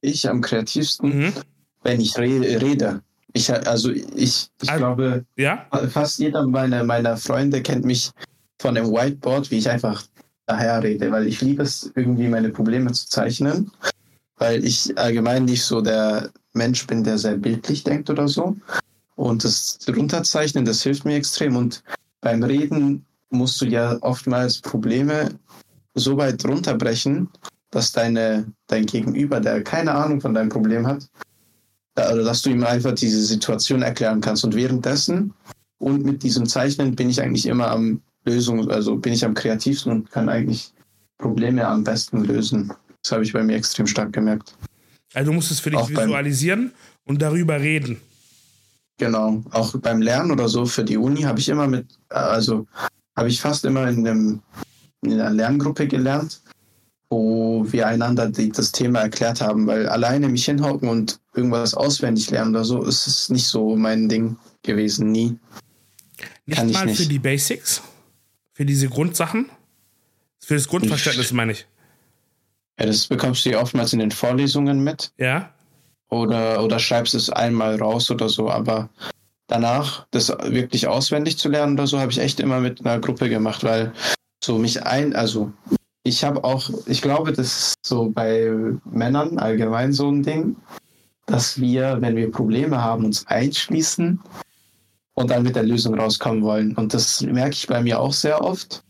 Ich am kreativsten, mhm. wenn ich re rede. Ich, also ich, ich also, glaube, ja? fast jeder meiner, meiner Freunde kennt mich von dem Whiteboard, wie ich einfach daher rede, weil ich liebe es, irgendwie meine Probleme zu zeichnen, weil ich allgemein nicht so der Mensch bin, der sehr bildlich denkt oder so. Und das Runterzeichnen, das hilft mir extrem. Und beim Reden musst du ja oftmals Probleme so weit runterbrechen, dass deine, dein Gegenüber, der keine Ahnung von deinem Problem hat, also dass du ihm einfach diese Situation erklären kannst. Und währenddessen und mit diesem Zeichnen bin ich eigentlich immer am Lösung, also bin ich am kreativsten und kann eigentlich Probleme am besten lösen. Das habe ich bei mir extrem stark gemerkt. Also du musst es für dich auch visualisieren und darüber reden. Genau, auch beim Lernen oder so für die Uni habe ich immer mit, also habe ich fast immer in, einem, in einer Lerngruppe gelernt, wo wir einander die, das Thema erklärt haben, weil alleine mich hinhocken und irgendwas auswendig lernen oder so, ist es nicht so mein Ding gewesen, nie. Nicht Kann mal nicht. für die Basics? Für diese Grundsachen? Für das Grundverständnis, meine ich. Ja, das bekommst du ja oftmals in den Vorlesungen mit. Ja. Oder, oder schreibst es einmal raus oder so, aber danach, das wirklich auswendig zu lernen oder so, habe ich echt immer mit einer Gruppe gemacht, weil so mich ein, also ich habe auch, ich glaube, das ist so bei Männern allgemein so ein Ding, dass wir, wenn wir Probleme haben, uns einschließen und dann mit der Lösung rauskommen wollen. Und das merke ich bei mir auch sehr oft,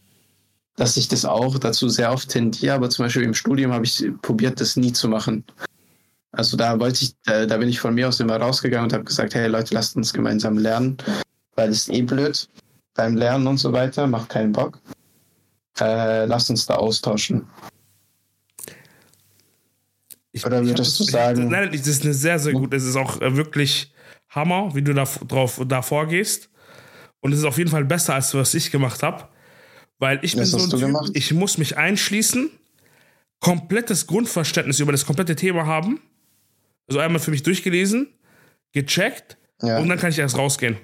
dass ich das auch dazu sehr oft tendiere, aber zum Beispiel im Studium habe ich probiert, das nie zu machen. Also da wollte ich, da, da bin ich von mir aus immer rausgegangen und habe gesagt, hey Leute, lasst uns gemeinsam lernen, weil es ist eh blöd beim Lernen und so weiter, macht keinen Bock. Äh, lasst uns da austauschen. Ich, Oder würdest du sagen? Nein, das ist eine sehr, sehr gut. Es ist auch äh, wirklich Hammer, wie du da, drauf, da vorgehst. Und es ist auf jeden Fall besser, als was ich gemacht habe. Weil ich was bin so ein typ, ich muss mich einschließen, komplettes Grundverständnis über das komplette Thema haben. Also einmal für mich durchgelesen, gecheckt ja. und dann kann ich erst rausgehen.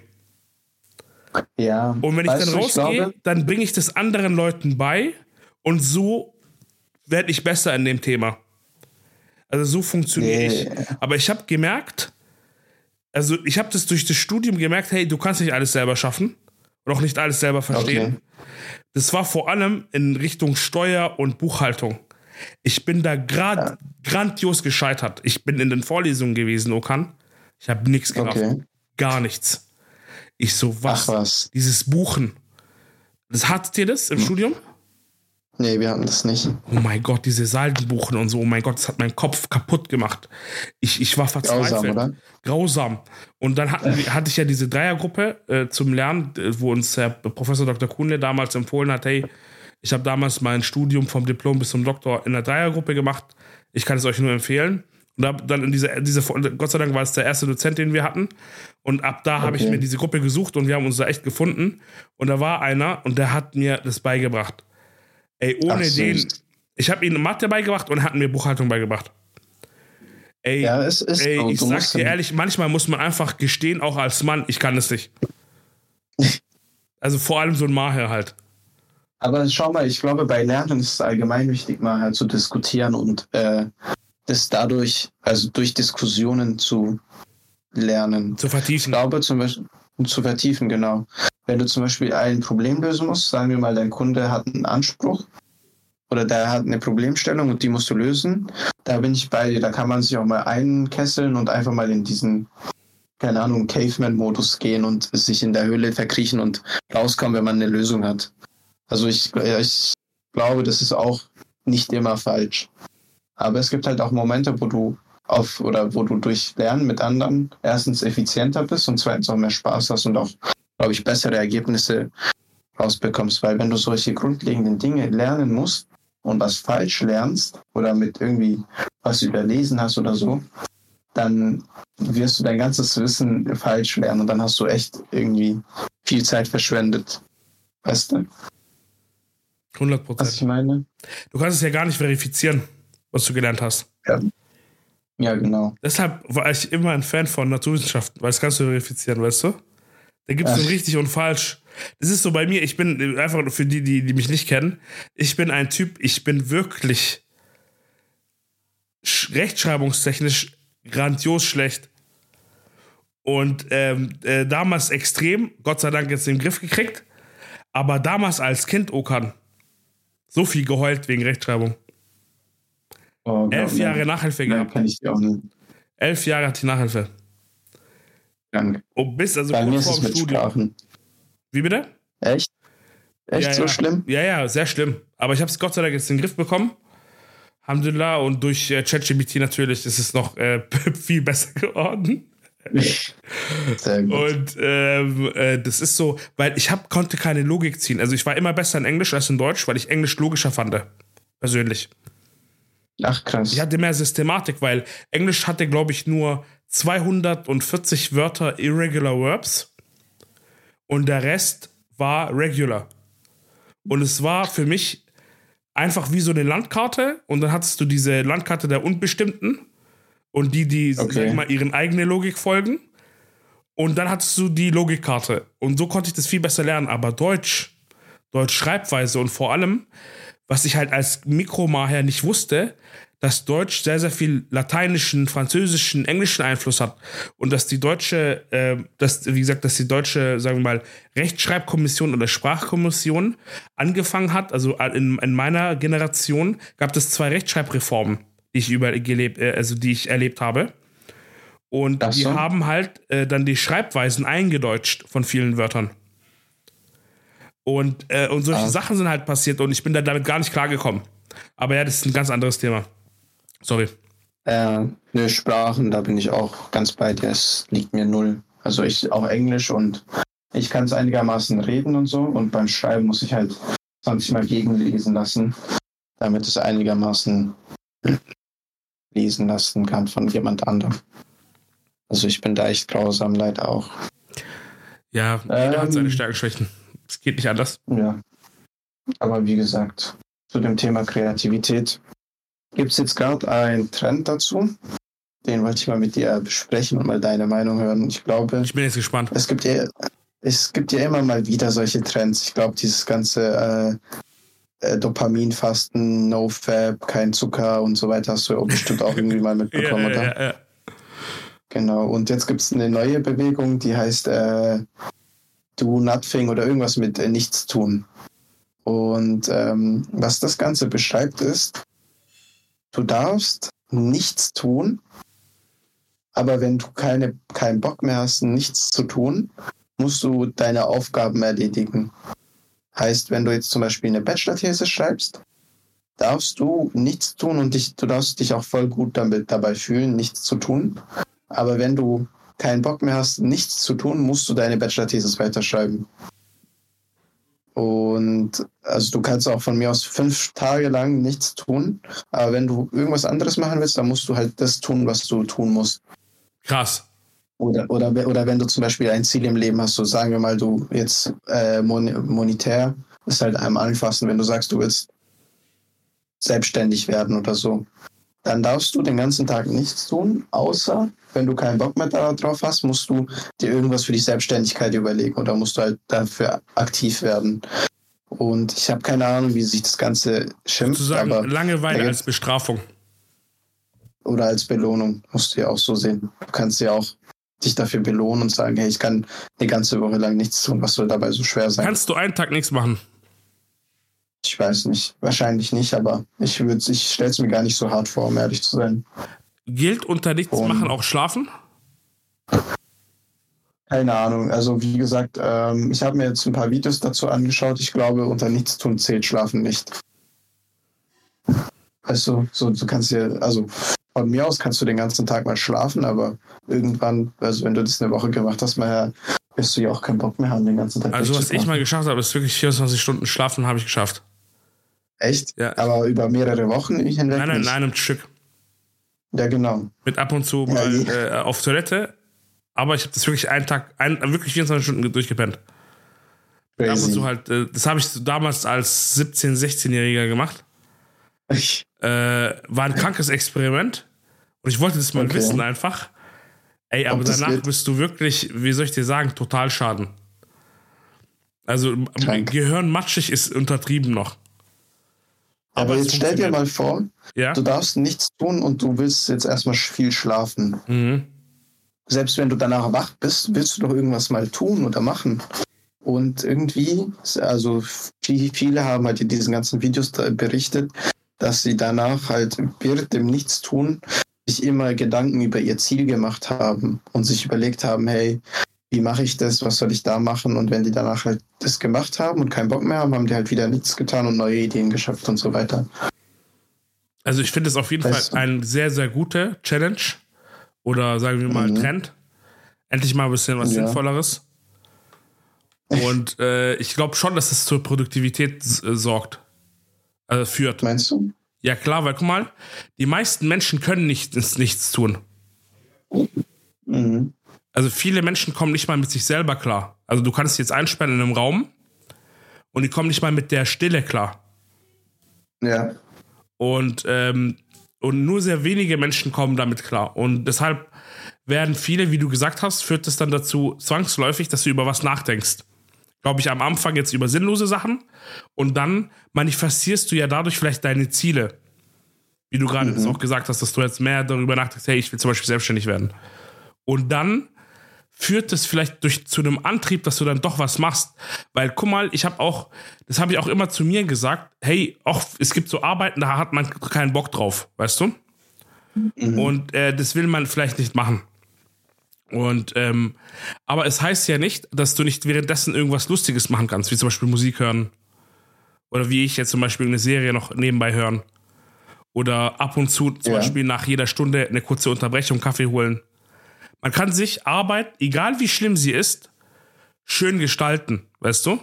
Ja. Und wenn ich dann du, rausgehe, dann bringe ich das anderen Leuten bei und so werde ich besser in dem Thema. Also so funktioniere nee. ich. Aber ich habe gemerkt, also ich habe das durch das Studium gemerkt, hey, du kannst nicht alles selber schaffen und auch nicht alles selber verstehen. Okay. Das war vor allem in Richtung Steuer und Buchhaltung. Ich bin da gerade ja. grandios gescheitert. Ich bin in den Vorlesungen gewesen, Okan. Ich habe nichts gerafft. Okay. Gar nichts. Ich so, was? Ach, was? Dieses Buchen. Das hattet ihr das im hm. Studium? Nee, wir hatten das nicht. Oh mein Gott, diese Saldenbuchen und so. Oh mein Gott, das hat meinen Kopf kaputt gemacht. Ich, ich war verzweifelt. Grausam, oder? Grausam. Und dann hatten, hatte ich ja diese Dreiergruppe äh, zum Lernen, äh, wo uns Herr Professor Dr. Kuhne damals empfohlen hat, hey, ich habe damals mein Studium vom Diplom bis zum Doktor in der Dreiergruppe gemacht. Ich kann es euch nur empfehlen. Und dann in dieser, diese, Gott sei Dank war es der erste Dozent, den wir hatten. Und ab da okay. habe ich mir diese Gruppe gesucht und wir haben uns da echt gefunden. Und da war einer und der hat mir das beigebracht. Ey, ohne Ach, den. Ich habe ihm Mathe beigebracht und hat mir Buchhaltung beigebracht. Ey, ja, es ist ey ich sag dir ehrlich, manchmal muss man einfach gestehen, auch als Mann, ich kann es nicht. also vor allem so ein Maher halt. Aber schau mal, ich glaube, bei Lernen ist es allgemein wichtig, mal halt zu diskutieren und äh, das dadurch, also durch Diskussionen zu lernen. Zu vertiefen. Ich glaube zum Beispiel, zu vertiefen, genau. Wenn du zum Beispiel ein Problem lösen musst, sagen wir mal, dein Kunde hat einen Anspruch oder der hat eine Problemstellung und die musst du lösen, da bin ich bei dir. Da kann man sich auch mal einkesseln und einfach mal in diesen, keine Ahnung, Caveman-Modus gehen und sich in der Höhle verkriechen und rauskommen, wenn man eine Lösung hat. Also ich, ich glaube, das ist auch nicht immer falsch. Aber es gibt halt auch Momente, wo du auf oder wo du durch Lernen mit anderen erstens effizienter bist und zweitens auch mehr Spaß hast und auch, glaube ich, bessere Ergebnisse rausbekommst. Weil wenn du solche grundlegenden Dinge lernen musst und was falsch lernst oder mit irgendwie was überlesen hast oder so, dann wirst du dein ganzes Wissen falsch lernen und dann hast du echt irgendwie viel Zeit verschwendet. Weißt du? 100 Prozent. Was ich meine? Du kannst es ja gar nicht verifizieren, was du gelernt hast. Ja. Ja, genau. Deshalb war ich immer ein Fan von Naturwissenschaften, weil das kannst du verifizieren, weißt du? Da gibt es richtig und falsch. Das ist so bei mir, ich bin einfach für die, die, die mich nicht kennen, ich bin ein Typ, ich bin wirklich rechtschreibungstechnisch grandios schlecht. Und ähm, äh, damals extrem, Gott sei Dank jetzt in den Griff gekriegt, aber damals als Kind Okan. So viel geheult wegen Rechtschreibung. Oh, Elf Jahre Nachhilfe gehabt. kann ich dir auch nicht. Elf Jahre hat die Nachhilfe. Danke. Oh, bis also Bei mir ist es mit Studium. Sprachen. Wie bitte? Echt? Echt Ja, so ja. schlimm? Ja, ja, sehr schlimm. Aber ich habe es Gott sei Dank jetzt in den Griff bekommen. Alhamdulillah. Und durch äh, ChatGPT natürlich ist es noch äh, viel besser geworden. Sehr gut. Und ähm, äh, das ist so, weil ich hab, konnte keine Logik ziehen. Also ich war immer besser in Englisch als in Deutsch, weil ich Englisch logischer fand. Persönlich. Ach krass. Ich hatte mehr Systematik, weil Englisch hatte, glaube ich, nur 240 Wörter Irregular Verbs und der Rest war regular. Und es war für mich einfach wie so eine Landkarte und dann hattest du diese Landkarte der Unbestimmten und die, die Okay. mal, ihren eigenen Logik folgen. Und dann hattest du die Logikkarte. Und so konnte ich das viel besser lernen. Aber Deutsch, Deutsch Schreibweise und vor allem, was ich halt als Mikromaher nicht wusste, dass Deutsch sehr, sehr viel lateinischen, französischen, englischen Einfluss hat. Und dass die deutsche, äh, dass, wie gesagt, dass die deutsche, sagen wir mal, Rechtschreibkommission oder Sprachkommission angefangen hat, also in, in meiner Generation gab es zwei Rechtschreibreformen, die ich über gelebt, äh, also die ich erlebt habe. Und Ach die so. haben halt äh, dann die Schreibweisen eingedeutscht von vielen Wörtern. Und, äh, und solche Ah. Sachen sind halt passiert und ich bin da damit gar nicht klargekommen. Aber ja, das ist ein ganz anderes Thema. Sorry. Äh, ne, Sprachen, da bin ich auch ganz bei dir. Es liegt mir null. Also ich auch Englisch und ich kann es einigermaßen reden und so. Und beim Schreiben muss ich halt 20 Mal gegenlesen lassen, damit es einigermaßen lesen lassen kann von jemand anderem. Also ich bin da echt grausam, leider auch. Ja, jeder hat Ähm. seine Stärken, Schwächen. Es geht nicht anders. Ja. Aber wie gesagt, zu dem Thema Kreativität gibt es jetzt gerade einen Trend dazu. Den wollte ich mal mit dir besprechen und mal deine Meinung hören. Ich glaube, Ich bin jetzt gespannt. es gibt ja, es gibt ja immer mal wieder solche Trends. Ich glaube, dieses ganze äh, äh, Dopaminfasten, No-Fab, kein Zucker und so weiter hast du ja bestimmt auch irgendwie mal mitbekommen, ja, oder? ja, ja. Genau. Und jetzt gibt es eine neue Bewegung, die heißt äh, Do Nothing oder irgendwas mit äh, Nichts tun. Und ähm, was das Ganze beschreibt ist, du darfst nichts tun, aber wenn du keine, keinen Bock mehr hast, nichts zu tun, musst du deine Aufgaben erledigen. Heißt, wenn du jetzt zum Beispiel eine Bachelor-These schreibst, darfst du nichts tun und dich, du darfst dich auch voll gut damit, dabei fühlen, nichts zu tun. Aber wenn du keinen Bock mehr hast, nichts zu tun, musst du deine Bachelor-Thesis weiterschreiben. Und also du kannst auch von mir aus fünf Tage lang nichts tun, aber wenn du irgendwas anderes machen willst, dann musst du halt das tun, was du tun musst. Krass. Oder, oder, oder wenn du zum Beispiel ein Ziel im Leben hast, so sagen wir mal, du jetzt äh, mon monetär, ist halt am einfachsten, wenn du sagst, du willst selbstständig werden oder so. Dann darfst du den ganzen Tag nichts tun, außer wenn du keinen Bock mehr darauf hast, musst du dir irgendwas für die Selbstständigkeit überlegen oder musst du halt dafür aktiv werden. Und ich habe keine Ahnung, wie sich das Ganze schimpft, Sozusagen aber Langeweile als Bestrafung. oder als Belohnung musst du ja auch so sehen. Du kannst ja auch dich dafür belohnen und sagen, hey, ich kann eine ganze Woche lang nichts tun, was soll dabei so schwer sein? Kannst du einen Tag nichts machen? Ich weiß nicht, wahrscheinlich nicht, aber ich würde, ich stelle es mir gar nicht so hart vor, um ehrlich zu sein. Gilt unter nichts Und- machen auch schlafen? Keine Ahnung. Also wie gesagt, ähm, ich habe mir jetzt ein paar Videos dazu angeschaut. Ich glaube, unter Nichtstun zählt Schlafen nicht. Also, so, du kannst ja, also von mir aus kannst du den ganzen Tag mal schlafen, aber irgendwann, also wenn du das eine Woche gemacht hast, mal wirst du ja auch keinen Bock mehr haben, den ganzen Tag Also was ich mal geschafft habe, ist wirklich 24 Stunden schlafen, habe ich geschafft. Echt? Ja. Aber über mehrere Wochen hinweg Nein, nein, in nicht. einem Stück. Ja, genau. Mit ab und zu mal äh, auf Toilette. Aber ich habe das wirklich einen Tag, ein, wirklich 24 Stunden durchgepennt. Ab und Crazy. zu halt, äh, das habe ich damals als 17-, 16-Jähriger gemacht. Ich, Äh, war ein krankes Experiment. Und ich wollte das mal Okay. wissen einfach. Ey, aber danach geht? bist du wirklich, wie soll ich dir sagen, total schaden. Also Krank. Gehirn matschig ist untertrieben noch. Aber jetzt stell dir mal vor, Ja? du darfst nichts tun und du willst jetzt erstmal viel schlafen. Mhm. Selbst wenn du danach wach bist, willst du doch irgendwas mal tun oder machen. Und irgendwie, also viele haben halt in diesen ganzen Videos berichtet, dass sie danach halt während dem Nichtstun sich immer Gedanken über ihr Ziel gemacht haben und sich überlegt haben, hey, wie mache ich das, was soll ich da machen? Und wenn die danach halt das gemacht haben und keinen Bock mehr haben, haben die halt wieder nichts getan und neue Ideen geschöpft und so weiter. Also ich finde es auf jeden weißt Fall ein sehr, sehr guter Challenge oder sagen wir mal mhm. Trend. Endlich mal ein bisschen was ja. Sinnvolleres. Und äh, ich glaube schon, dass es zur Produktivität äh, sorgt. Also führt. Meinst du? Ja, klar, weil guck mal, die meisten Menschen können nicht ins Nichts tun. Mhm. Also viele Menschen kommen nicht mal mit sich selber klar. Also du kannst jetzt einsperren in einem Raum und die kommen nicht mal mit der Stille klar. Ja. Und, ähm, und nur sehr wenige Menschen kommen damit klar. Und deshalb werden viele, wie du gesagt hast, führt es dann dazu zwangsläufig, dass du über was nachdenkst. Glaube ich, am Anfang jetzt über sinnlose Sachen und dann manifestierst du ja dadurch vielleicht deine Ziele. Wie du gerade mhm. auch gesagt hast, dass du jetzt mehr darüber nachdenkst, hey, ich will zum Beispiel selbstständig werden. Und dann führt es vielleicht durch zu einem Antrieb, dass du dann doch was machst. Weil, guck mal, ich habe auch, das habe ich auch immer zu mir gesagt, hey, auch es gibt so Arbeiten, da hat man keinen Bock drauf, weißt du? Mhm. Und äh, das will man vielleicht nicht machen. Und ähm, aber es heißt ja nicht, dass du nicht währenddessen irgendwas Lustiges machen kannst, wie zum Beispiel Musik hören oder wie ich jetzt zum Beispiel eine Serie noch nebenbei hören oder ab und zu zum ja. Beispiel nach jeder Stunde eine kurze Unterbrechung Kaffee holen man kann sich Arbeit, egal wie schlimm sie ist, schön gestalten, weißt du?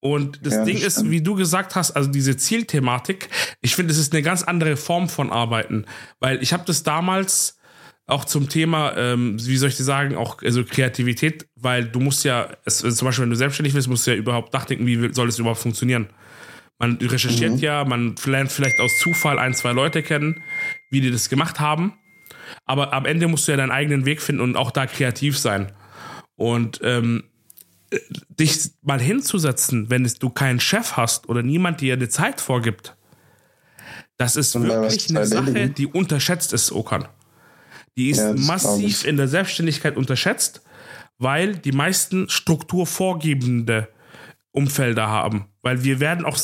Und das ja, Ding das ist, wie du gesagt hast, also diese Zielthematik, ich finde, es ist eine ganz andere Form von Arbeiten, weil ich habe das damals auch zum Thema, ähm, wie soll ich dir sagen, auch also Kreativität, weil du musst ja, es, also zum Beispiel, wenn du selbstständig bist, musst du ja überhaupt nachdenken, wie soll es überhaupt funktionieren. Man recherchiert mhm. ja, man lernt vielleicht aus Zufall ein, zwei Leute kennen, wie die das gemacht haben aber am Ende musst du ja deinen eigenen Weg finden und auch da kreativ sein. Und ähm, dich mal hinzusetzen, wenn es, du keinen Chef hast oder niemand dir eine Zeit vorgibt, das ist und wirklich eine Sache, die unterschätzt ist, Okan. Die ist ja, massiv in der Selbstständigkeit unterschätzt, weil die meisten strukturvorgebende Umfelder haben. Weil wir werden auch,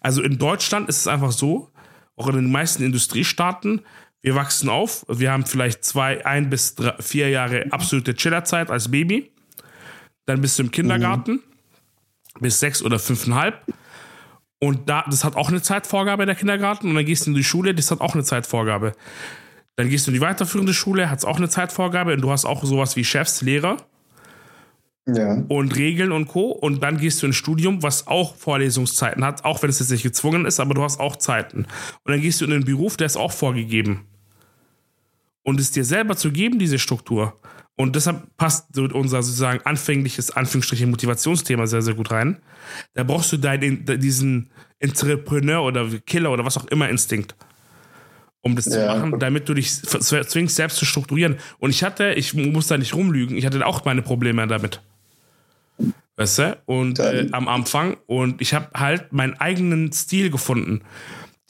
also in Deutschland ist es einfach so, auch in den meisten Industriestaaten, wir wachsen auf. Wir haben vielleicht zwei, ein bis drei, vier Jahre absolute Chillerzeit als Baby. Dann bist du im Kindergarten mhm. bis sechs oder fünfeinhalb. Und da, das hat auch eine Zeitvorgabe der Kindergarten. Und dann gehst du in die Schule, das hat auch eine Zeitvorgabe. Dann gehst du in die weiterführende Schule, hat es auch eine Zeitvorgabe. Und du hast auch sowas wie Chefs, Lehrer. Ja. Und Regeln und Co. Und dann gehst du ins Studium, was auch Vorlesungszeiten hat, auch wenn es jetzt nicht gezwungen ist, aber du hast auch Zeiten. Und dann gehst du in den Beruf, der ist auch vorgegeben. Und es dir selber zu geben, diese Struktur. Und deshalb passt unser sozusagen anfängliches, Anführungsstriche, Motivationsthema sehr, sehr gut rein. Da brauchst du deinen, diesen Entrepreneur oder Killer oder was auch immer Instinkt um das ja. zu machen, damit du dich zwingst, selbst zu strukturieren. Und ich hatte, ich muss da nicht rumlügen, ich hatte auch meine Probleme damit. Weißt du? Und äh, am Anfang. Und ich habe halt meinen eigenen Stil gefunden.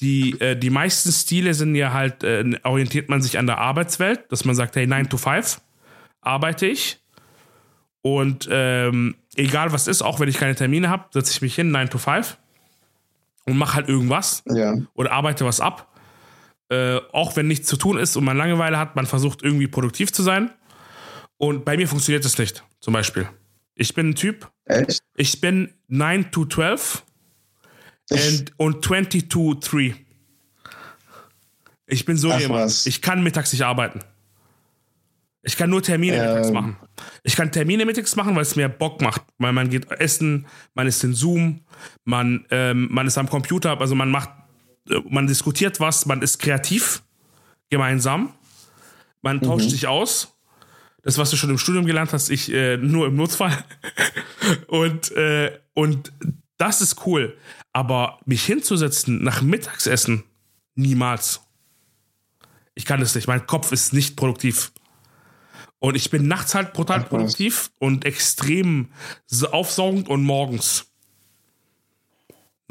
Die, äh, die meisten Stile sind ja halt, äh, orientiert man sich an der Arbeitswelt, dass man sagt, hey, 9 to 5 arbeite ich. Und ähm, egal was ist, auch wenn ich keine Termine habe, setze ich mich hin, 9 to 5 und mache halt irgendwas. Ja. Oder arbeite was ab. Äh, auch wenn nichts zu tun ist und man Langeweile hat, man versucht irgendwie produktiv zu sein. Und bei mir funktioniert das nicht, zum Beispiel. Ich bin ein Typ. Echt? Ich bin 9 to 12 and, und 20 to 3. Ich bin so Ach, jemand. Was. Ich kann mittags nicht arbeiten. Ich kann nur Termine ähm. mittags machen. Ich kann Termine mittags machen, weil es mir Bock macht. Weil man geht essen, man ist in Zoom, man, ähm, man ist am Computer, also man macht, äh, man diskutiert was, man ist kreativ gemeinsam, man tauscht mhm. sich aus das, was du schon im Studium gelernt hast, ich äh, nur im Notfall. und, äh, und das ist cool. Aber mich hinzusetzen nach Mittagsessen, niemals. Ich kann das nicht. Mein Kopf ist nicht produktiv. Und ich bin nachts halt brutal produktiv und extrem aufsaugend und morgens.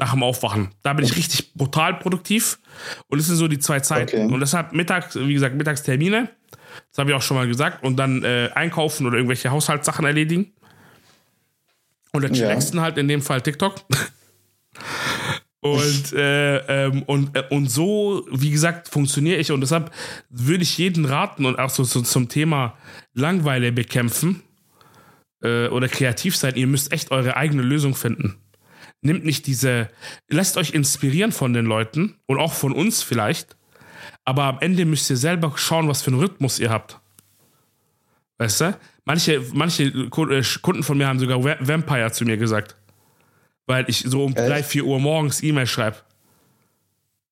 Nach dem Aufwachen. Da bin ich richtig brutal produktiv. Und das sind so die zwei Zeiten. Okay. Und deshalb mittags, wie gesagt, Mittagstermine das habe ich auch schon mal gesagt. Und dann äh, einkaufen oder irgendwelche Haushaltssachen erledigen. Und chilligsten ja. halt in dem Fall TikTok. Und, äh, ähm, und, äh, und so, wie gesagt, funktioniere ich. Und deshalb würde ich jeden raten und auch so, so zum Thema Langweile bekämpfen äh, oder kreativ sein. Ihr müsst echt eure eigene Lösung finden. Nimmt nicht diese, lasst euch inspirieren von den Leuten und auch von uns vielleicht. Aber am Ende müsst ihr selber schauen, was für einen Rhythmus ihr habt. Weißt du? Manche, manche äh, Kunden von mir haben sogar Vampire zu mir gesagt weil ich so um Echt? 3, 4 Uhr morgens E-Mail schreibe.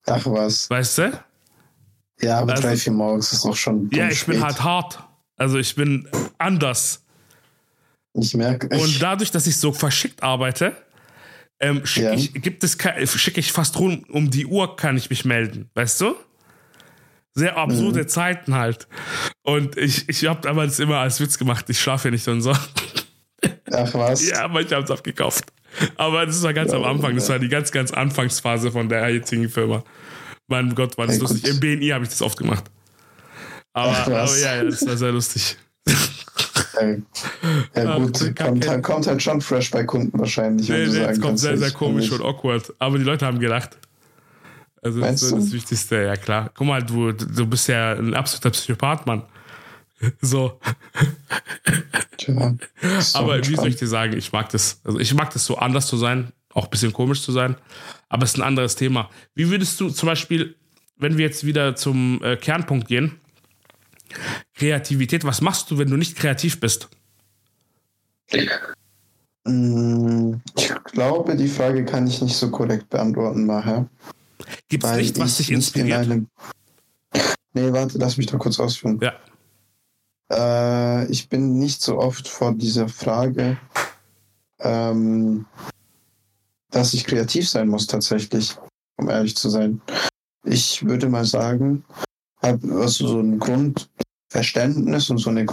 Ach was. Weißt du? Ja, aber also, 3, 4 morgens ist auch schon. Ja, ich spät. bin halt hart. Also ich bin anders. Ich merke. Und dadurch, dass ich so verschickt arbeite, ähm, schicke ja. ich, gibt es, schicke ich fast rund um die Uhr, kann ich mich melden. Weißt du? Sehr absurde mhm. Zeiten halt. Und ich, ich habe damals immer als Witz gemacht, ich schlafe nicht und so. Ach was? Ja, aber ich habe es abgekauft. Aber das war ganz ja, am Anfang. Das war die ganz, ganz Anfangsphase von der jetzigen Firma. Mein Gott, war das hey, lustig. Gut. Im BNI habe ich das oft gemacht. Aber, Ach, aber ja, ja, das war sehr lustig. Ja, gut, kommt, halt, kommt, halt schon fresh bei Kunden wahrscheinlich. Nee, nee, es kommt sehr, sehr komisch und awkward. Aber die Leute haben gelacht. Also das ist das Wichtigste, ja klar. Guck mal, du, du bist ja ein absoluter Psychopath, Mann. So. Aber wie soll ich dir sagen, ich mag das. Also ich mag das so anders zu sein, auch ein bisschen komisch zu sein. Aber es ist ein anderes Thema. Wie würdest du zum Beispiel, wenn wir jetzt wieder zum äh, Kernpunkt gehen, Kreativität, was machst du, wenn du nicht kreativ bist? Mm, ich glaube, die Frage kann ich nicht so korrekt beantworten, Maher. Gibt es nicht, was dich inspiriert? Einem... Nee, warte, lass mich da kurz ausführen. Ja. Äh, ich bin nicht so oft vor dieser Frage, ähm, dass ich kreativ sein muss tatsächlich, um ehrlich zu sein. Ich würde mal sagen, habe also so ein Grundverständnis und so eine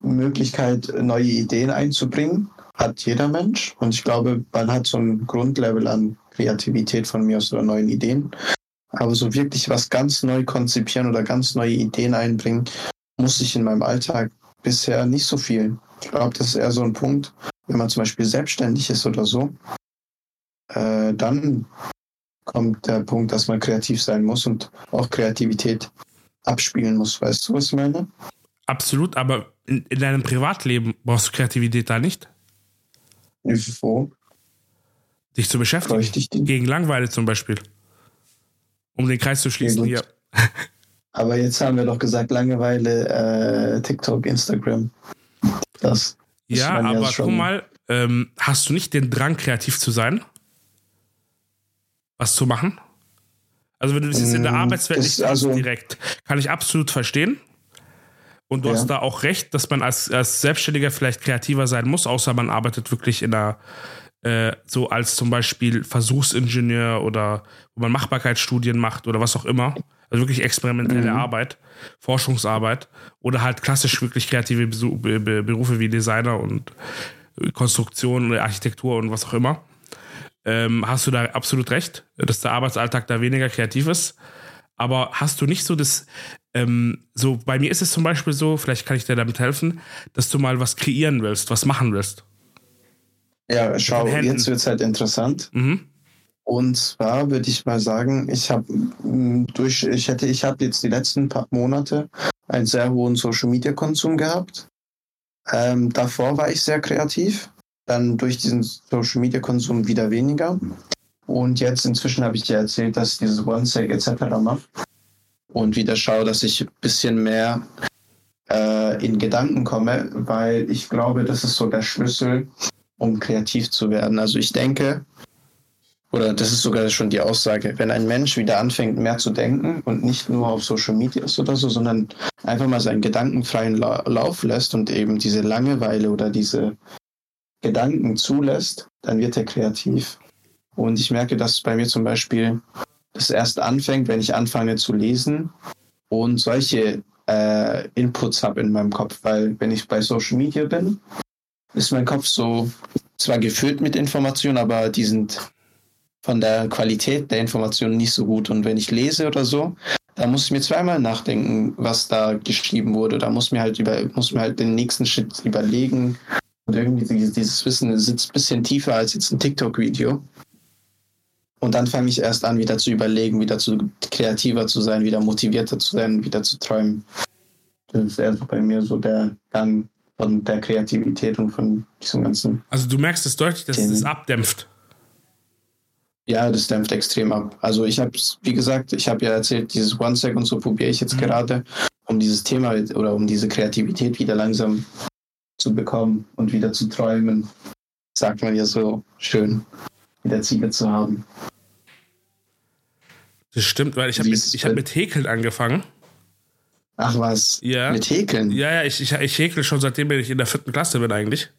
Grundmöglichkeit, neue Ideen einzubringen, hat jeder Mensch. Und ich glaube, man hat so ein Grundlevel an Kreativität von mir aus oder neuen Ideen. Aber so wirklich was ganz neu konzipieren oder ganz neue Ideen einbringen, muss ich in meinem Alltag bisher nicht so viel. Ich glaube, das ist eher so ein Punkt, wenn man zum Beispiel selbstständig ist oder so, äh, dann kommt der Punkt, dass man kreativ sein muss und auch Kreativität abspielen muss. Weißt du, was ich meine? Absolut, aber in, in deinem Privatleben brauchst du Kreativität da nicht? Wo? Dich zu beschäftigen. Gegen Langweile zum Beispiel. Um den Kreis zu schließen hier. Aber jetzt haben wir doch gesagt, Langeweile, äh, TikTok, Instagram. Das. Ja, aber guck mal, ähm, hast du nicht den Drang, kreativ zu sein? Was zu machen? Also, wenn du das jetzt in der mm, Arbeitswelt nicht also, direkt, kann ich absolut verstehen. Und du ja. hast da auch recht, dass man als, als Selbstständiger vielleicht kreativer sein muss, außer man arbeitet wirklich in einer äh, so als zum Beispiel Versuchsingenieur oder wo man Machbarkeitsstudien macht oder was auch immer. Also wirklich experimentelle mhm. Arbeit, Forschungsarbeit oder halt klassisch wirklich kreative Berufe wie Designer und Konstruktion oder Architektur und was auch immer. Ähm, hast du da absolut recht, dass der Arbeitsalltag da weniger kreativ ist. Aber hast du nicht so das, ähm, so bei mir ist es zum Beispiel so, vielleicht kann ich dir damit helfen, dass du mal was kreieren willst, was machen willst. Ja, schau, jetzt wird es halt interessant. Mhm. Und zwar würde ich mal sagen, ich habe mm, durch, ich hätte, ich habe jetzt die letzten paar Monate einen sehr hohen Social Media Konsum gehabt. Ähm, davor war ich sehr kreativ, dann durch diesen Social Media Konsum wieder weniger. Und jetzt inzwischen habe ich dir erzählt, dass ich dieses One-Sec etc. mache. Und wieder schaue, dass ich ein bisschen mehr äh, in Gedanken komme, weil ich glaube, das ist so der Schlüssel, um kreativ zu werden. Also ich denke, oder das ist sogar schon die Aussage, wenn ein Mensch wieder anfängt, mehr zu denken und nicht nur auf Social Media ist oder so, sondern einfach mal seinen gedankenfreien La Lauf lässt und eben diese Langeweile oder diese Gedanken zulässt, dann wird er kreativ. Und ich merke, dass bei mir zum Beispiel das erst anfängt, wenn ich anfange zu lesen und solche äh, Inputs habe in meinem Kopf, weil wenn ich bei Social Media bin, ist mein Kopf so zwar gefüllt mit Informationen, aber die sind von der Qualität der Informationen nicht so gut. Und wenn ich lese oder so, da muss ich mir zweimal nachdenken, was da geschrieben wurde. Da muss mir halt über, muss mir halt den nächsten Schritt überlegen, Und irgendwie dieses Wissen sitzt ein bisschen tiefer als jetzt ein TikTok-Video. Und dann fange ich erst an, wieder zu überlegen, wieder zu kreativer zu sein, wieder motivierter zu sein, wieder zu träumen. Das ist eher so bei mir so der Gang von der Kreativität und von diesem ganzen. Also du merkst es deutlich, dass Themen. es abdämpft. Ja, das dämpft extrem ab. Also ich habe wie gesagt, ich habe ja erzählt, dieses One Sec und so probiere ich jetzt mhm. gerade, um dieses Thema oder um diese Kreativität wieder langsam zu bekommen und wieder zu träumen. Sagt man ja so schön, wieder Ziele zu haben. Das stimmt, weil ich habe mit, hab mit Häkeln angefangen. Ach was? Ja. Mit Häkeln? Ja, ja, ich, ich, ich häkel schon seitdem ich in der vierten Klasse bin eigentlich.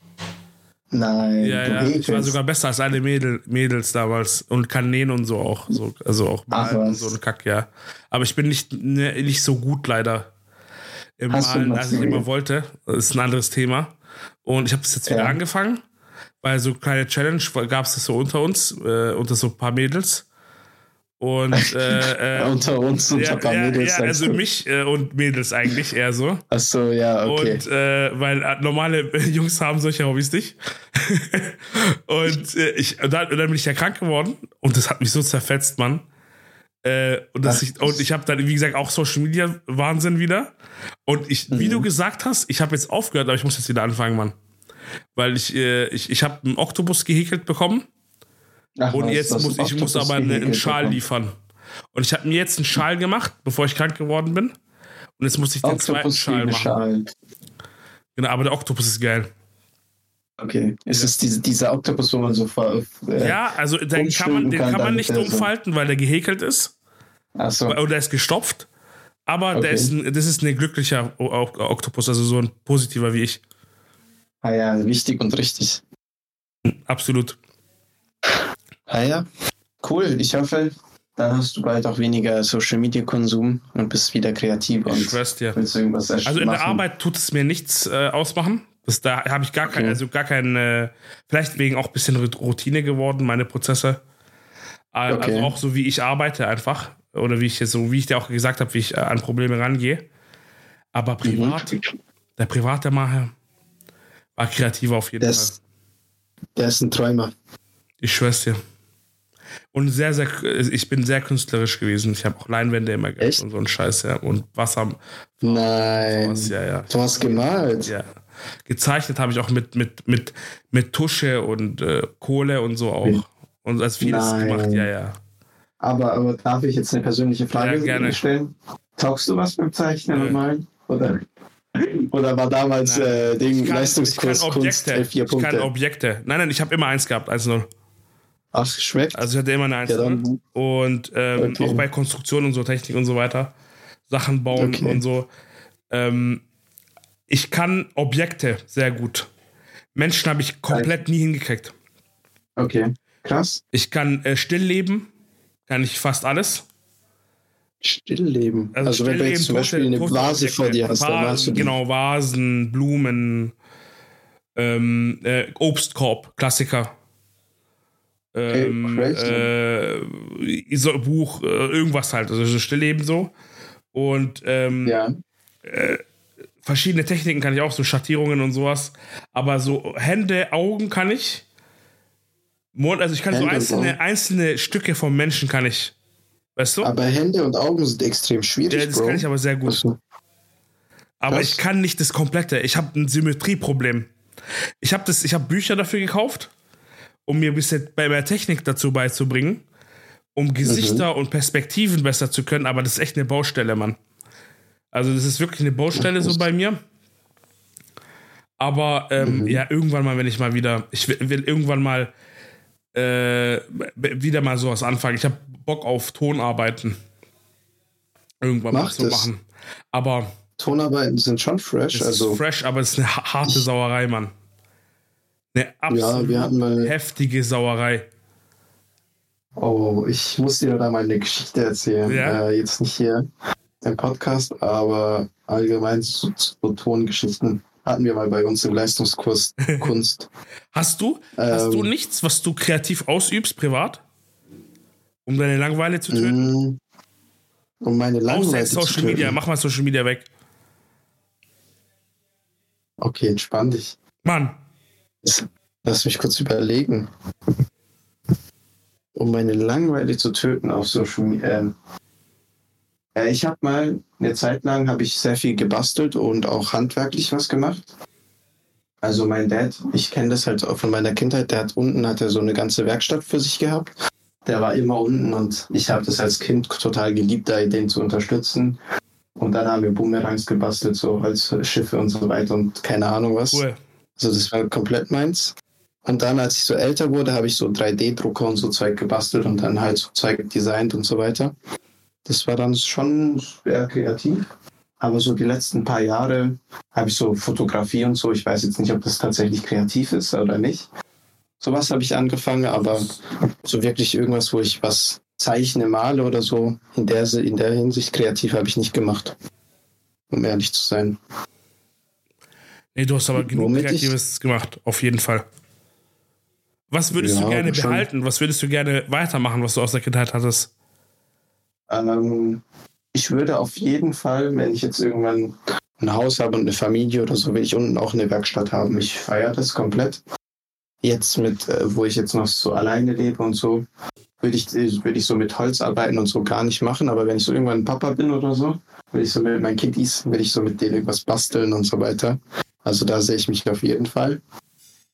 Nein, ja, ja. Ich war sogar besser als alle Mädel, Mädels damals und kann nähen und so auch. So, also auch malen und so ein Kack, ja. Aber ich bin nicht, ne, nicht so gut leider im Hast Malen, als ich immer wollte. Das ist ein anderes Thema. Und ich habe das jetzt wieder ja. angefangen, weil so kleine Challenge gab es das so unter uns, äh, unter so ein paar Mädels. Und äh, äh, unter uns und ja, ein paar ja, Mädels. Ja, also mich äh, und Mädels eigentlich eher so. Ach so, ja, okay. Und äh, weil äh, normale Jungs haben solche Hobbys nicht. und äh, ich, und dann, und dann bin ich ja krank geworden und das hat mich so zerfetzt, Mann. Und, das ich, und ich habe dann, wie gesagt, auch Social Media Wahnsinn wieder. Und ich, mhm. wie du gesagt hast, ich habe jetzt aufgehört, aber ich muss jetzt wieder anfangen, Mann. Weil ich, ich, ich habe einen Oktopus gehäkelt bekommen Ach, und was, jetzt muss ich muss aber eine, einen Schal bekommen. liefern. Und ich habe mir jetzt einen Schal gemacht, bevor ich krank geworden bin. Und jetzt muss ich den Oktopus zweiten Schal machen. Schal. Genau, aber der Oktopus ist geil. Okay. Ist ja. es diese, dieser Oktopus, wo man so äh, Ja, also den kann man, den kann, kann man nicht umfalten, weil der gehäkelt ist. Ach so. Oder der ist gestopft. Aber okay. der ist ein, das ist ein glücklicher Oktopus, also so ein positiver wie ich. Ah ja, wichtig und richtig. Absolut. Ah ja, cool. Ich hoffe, dann hast du bald auch weniger Social Media Konsum und bist wieder kreativ und ich willst irgendwas Also in der Arbeit tut es mir nichts äh, ausmachen. Das, da habe ich gar okay. kein, also gar kein, äh, vielleicht wegen auch ein bisschen Routine geworden, meine Prozesse. Äh, okay. Also auch so wie ich arbeite einfach. Oder wie ich jetzt so, wie ich dir auch gesagt habe, wie ich äh, an Probleme rangehe. Aber mhm. privat, mhm. der private Macher war kreativer auf jeden der Fall. Der ist ein Träumer. Ich schwör's dir. Und sehr, sehr, ich bin sehr künstlerisch gewesen. Ich habe auch Leinwände immer gehabt und so ein Scheiß, ja. Und Wasser. Nein. Sowas, ja, ja. Du hast gemalt. Ja. Gezeichnet habe ich auch mit, mit, mit, mit Tusche und äh, Kohle und so auch. Und als vieles Nein. gemacht, ja, ja. Aber, aber darf ich jetzt eine persönliche Frage ja, gerne. stellen? Taugst du was beim Zeichnen und Malen? Oder? Oder war damals äh, Ding, kann, Leistungskurs Kunst Objekte. vier Punkte? Ich kann Objekte. Nein, nein, ich habe immer eins gehabt, 1-0. Ach, schmeckt. Also ich hatte immer eine 1 ja, Und ähm, okay. auch bei Konstruktion und so, Technik und so weiter. Sachen bauen okay. und so. Ähm, ich kann Objekte sehr gut. Menschen habe ich komplett nie hingekriegt. Okay, krass. Ich kann äh, stillleben, kann ich fast alles. Stillleben. Also, also wenn du jetzt zum Beispiel eine Vase vor dir hast, Vasen, dann hast du die. Genau, Vasen, Blumen, ähm, äh, Obstkorb, Klassiker. Ähm, äh, so, Buch, äh, irgendwas halt, also so Stillleben so. Und ähm, ja. äh, verschiedene Techniken kann ich auch, so Schattierungen und sowas. Aber so Hände, Augen kann ich. Also ich kann Hände so einzelne, einzelne Stücke vom Menschen kann ich. Weißt du? Aber Hände und Augen sind extrem schwierig. Ja, das Bro. kann ich aber sehr gut. Aber ich kann nicht das Komplette. Ich habe ein Symmetrieproblem. Ich habe hab Bücher dafür gekauft um mir ein bisschen bei mehr Technik dazu beizubringen, um Gesichter mhm. und Perspektiven besser zu können, aber das ist echt eine Baustelle, Mann. Also, das ist wirklich eine Baustelle so bei mir. Aber ähm, mhm. ja, irgendwann mal, wenn ich mal wieder, ich will, will irgendwann mal äh, wieder mal sowas anfangen. Ich habe Bock auf Tonarbeiten. Irgendwann Mach mal so machen. Aber. Tonarbeiten sind schon fresh. also fresh, aber es ist eine harte Sauerei, Mann. Eine absolut ja, mal, heftige Sauerei. Oh, ich muss dir da mal eine Geschichte erzählen. Ja? Äh, jetzt nicht hier im Podcast, aber allgemein so, so Tongeschichten hatten wir mal bei uns im Leistungskurs Kunst. hast du, ähm, hast du ähm, nichts, was du kreativ ausübst, privat? Um deine Langeweile zu töten? Mm, um meine Langeweile zu Social töten. Media, mach mal Social Media weg. Okay, entspann dich. Mann, Lass mich kurz überlegen. Um meine Langeweile zu töten auf Social Media. Äh, ich habe mal eine Zeit lang habe ich sehr viel gebastelt und auch handwerklich was gemacht. Also mein Dad, ich kenne das halt auch von meiner Kindheit, der hat unten hat er so eine ganze Werkstatt für sich gehabt. Der war immer unten und ich habe das als Kind total geliebt, da den zu unterstützen. Und dann haben wir Boomerangs gebastelt, so als Schiffe und so weiter und keine Ahnung was. Cool. Also das war komplett meins. Und dann, als ich so älter wurde, habe ich so 3D-Drucker und so Zeug gebastelt und dann halt so Zeug designt und so weiter. Das war dann schon sehr kreativ. Aber so die letzten paar Jahre habe ich so Fotografie und so. Ich weiß jetzt nicht, ob das tatsächlich kreativ ist oder nicht. Sowas habe ich angefangen, aber so wirklich irgendwas, wo ich was zeichne, male oder so, in der, in der Hinsicht kreativ habe ich nicht gemacht. Um ehrlich zu sein. Nee, du hast aber genug Womit Kreatives ich? gemacht, auf jeden Fall. Was würdest ja, du gerne schon. behalten? Was würdest du gerne weitermachen, was du aus der Kindheit hattest? Ähm, ich würde auf jeden Fall, wenn ich jetzt irgendwann ein Haus habe und eine Familie oder so, will ich unten auch eine Werkstatt haben. Ich feiere das komplett. Jetzt mit, äh, wo ich jetzt noch so alleine lebe und so, würde ich, würde ich so mit Holz arbeiten und so gar nicht machen. Aber wenn ich so irgendwann ein Papa bin oder so, will ich so mit meinen Kiddies, will ich so mit denen irgendwas basteln und so weiter. Also da sehe ich mich auf jeden Fall.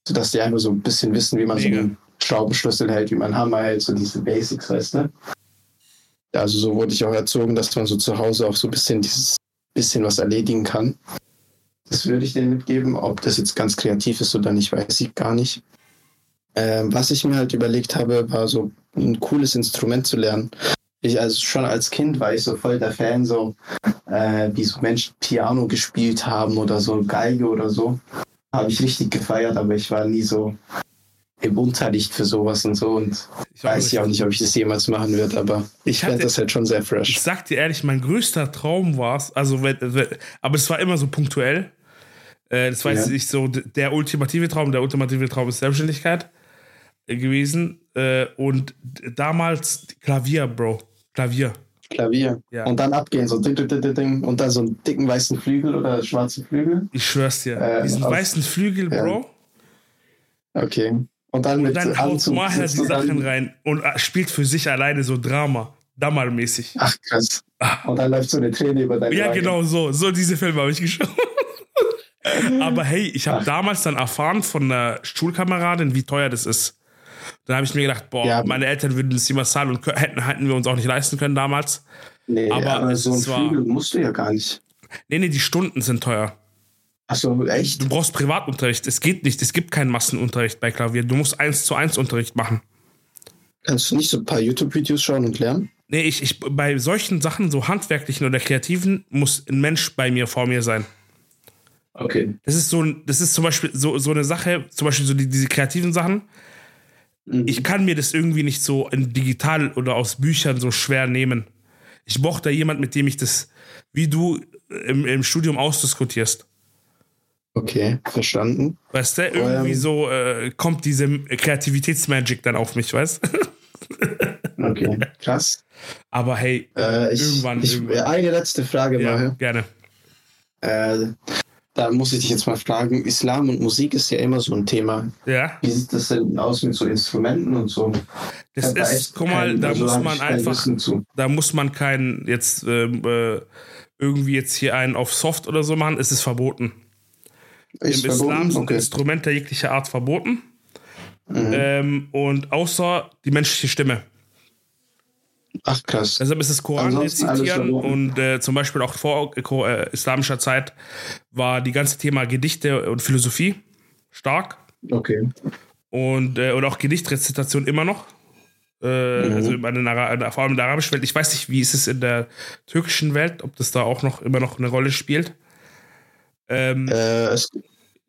Sodass die einfach so ein bisschen wissen, wie man Mega. so einen Schraubenschlüssel hält, wie man einen Hammer hält, so diese Basics, weißt du? Also so wurde ich auch erzogen, dass man so zu Hause auch so ein bisschen dieses bisschen was erledigen kann. Das würde ich denen mitgeben. Ob das jetzt ganz kreativ ist oder nicht, weiß ich gar nicht. Ähm, was ich mir halt überlegt habe, war so ein cooles Instrument zu lernen. Ich, also schon als Kind war ich so voll der Fan, so äh, wie so Menschen Piano gespielt haben oder so Geige oder so. Habe ich richtig gefeiert, aber ich war nie so im Unterricht für sowas und so und ich weiß ich auch nicht, ob ich das jemals machen werde, aber ich, ich fände das halt schon sehr fresh. Ich sag dir ehrlich, mein größter Traum war es, also, aber es war immer so punktuell. Äh, das war jetzt nicht so der ultimative Traum, der ultimative Traum ist Selbstständigkeit gewesen äh, und damals Klavier, Bro. Klavier. Klavier. Ja. Und dann abgehen, so ding, ding, ding, und dann so einen dicken weißen Flügel oder schwarzen Flügel. Ich schwör's dir. Äh, Diesen auf, weißen Flügel, Bro. Ja. Okay. Und dann, mit und dann haut Maher die Sachen rein und äh, spielt für sich alleine so Drama. Dammermäßig. Ach krass. Ah. Und dann läuft so eine Träne über deine Ja, Wagen. genau so. So diese Filme habe ich geschaut. Aber hey, ich habe damals dann erfahren von einer Schulkameradin, wie teuer das ist. Dann habe ich mir gedacht, boah, ja. meine Eltern würden das niemals zahlen und hätten, hätten wir uns auch nicht leisten können damals. Nee, aber, aber so ein Flügel musst du ja gar nicht. Nee, nee, die Stunden sind teuer. Achso, echt? Du brauchst Privatunterricht. Es geht nicht. Es gibt keinen Massenunterricht bei Klavier. Du musst eins zu eins Unterricht machen. Kannst du nicht so ein paar YouTube-Videos schauen und lernen? Nee, ich, ich, bei solchen Sachen, so handwerklichen oder kreativen, muss ein Mensch bei mir vor mir sein. Okay. Das ist so, das ist zum Beispiel so, so eine Sache, zum Beispiel so die, diese kreativen Sachen. Mhm. Ich kann mir das irgendwie nicht so in digital oder aus Büchern so schwer nehmen. Ich brauche da jemand, mit dem ich das, wie du im, im Studium ausdiskutierst. Okay, verstanden. Weißt du, irgendwie ähm, so äh, kommt diese Kreativitätsmagic dann auf mich, weißt du? okay, krass. Aber hey, äh, ich, irgendwann, ich, irgendwann. Eine letzte Frage ja, mal. Gerne. Äh, da muss ich dich jetzt mal fragen, Islam und Musik ist ja immer so ein Thema. Ja. Wie sieht das denn aus mit so Instrumenten und so? Das da ist, guck mal, kein, da also muss man einfach, da muss man keinen jetzt ähm, äh, irgendwie jetzt hier einen auf Soft oder so machen, es ist verboten. Ist Im verboten? Islam sind okay. Instrumente jeglicher Art verboten. Mhm. Ähm, und außer die menschliche Stimme. Ach krass. Deshalb ist es Koran rezitieren und äh, zum Beispiel auch vor äh, islamischer Zeit war die ganze Thema Gedichte und Philosophie stark. Okay. Und, äh, und auch Gedichtrezitation immer noch. Äh, mhm. Also in der, vor allem in der arabischen Welt. Ich weiß nicht, wie ist es in der türkischen Welt, ob das da auch noch immer noch eine Rolle spielt. Ähm, äh, es,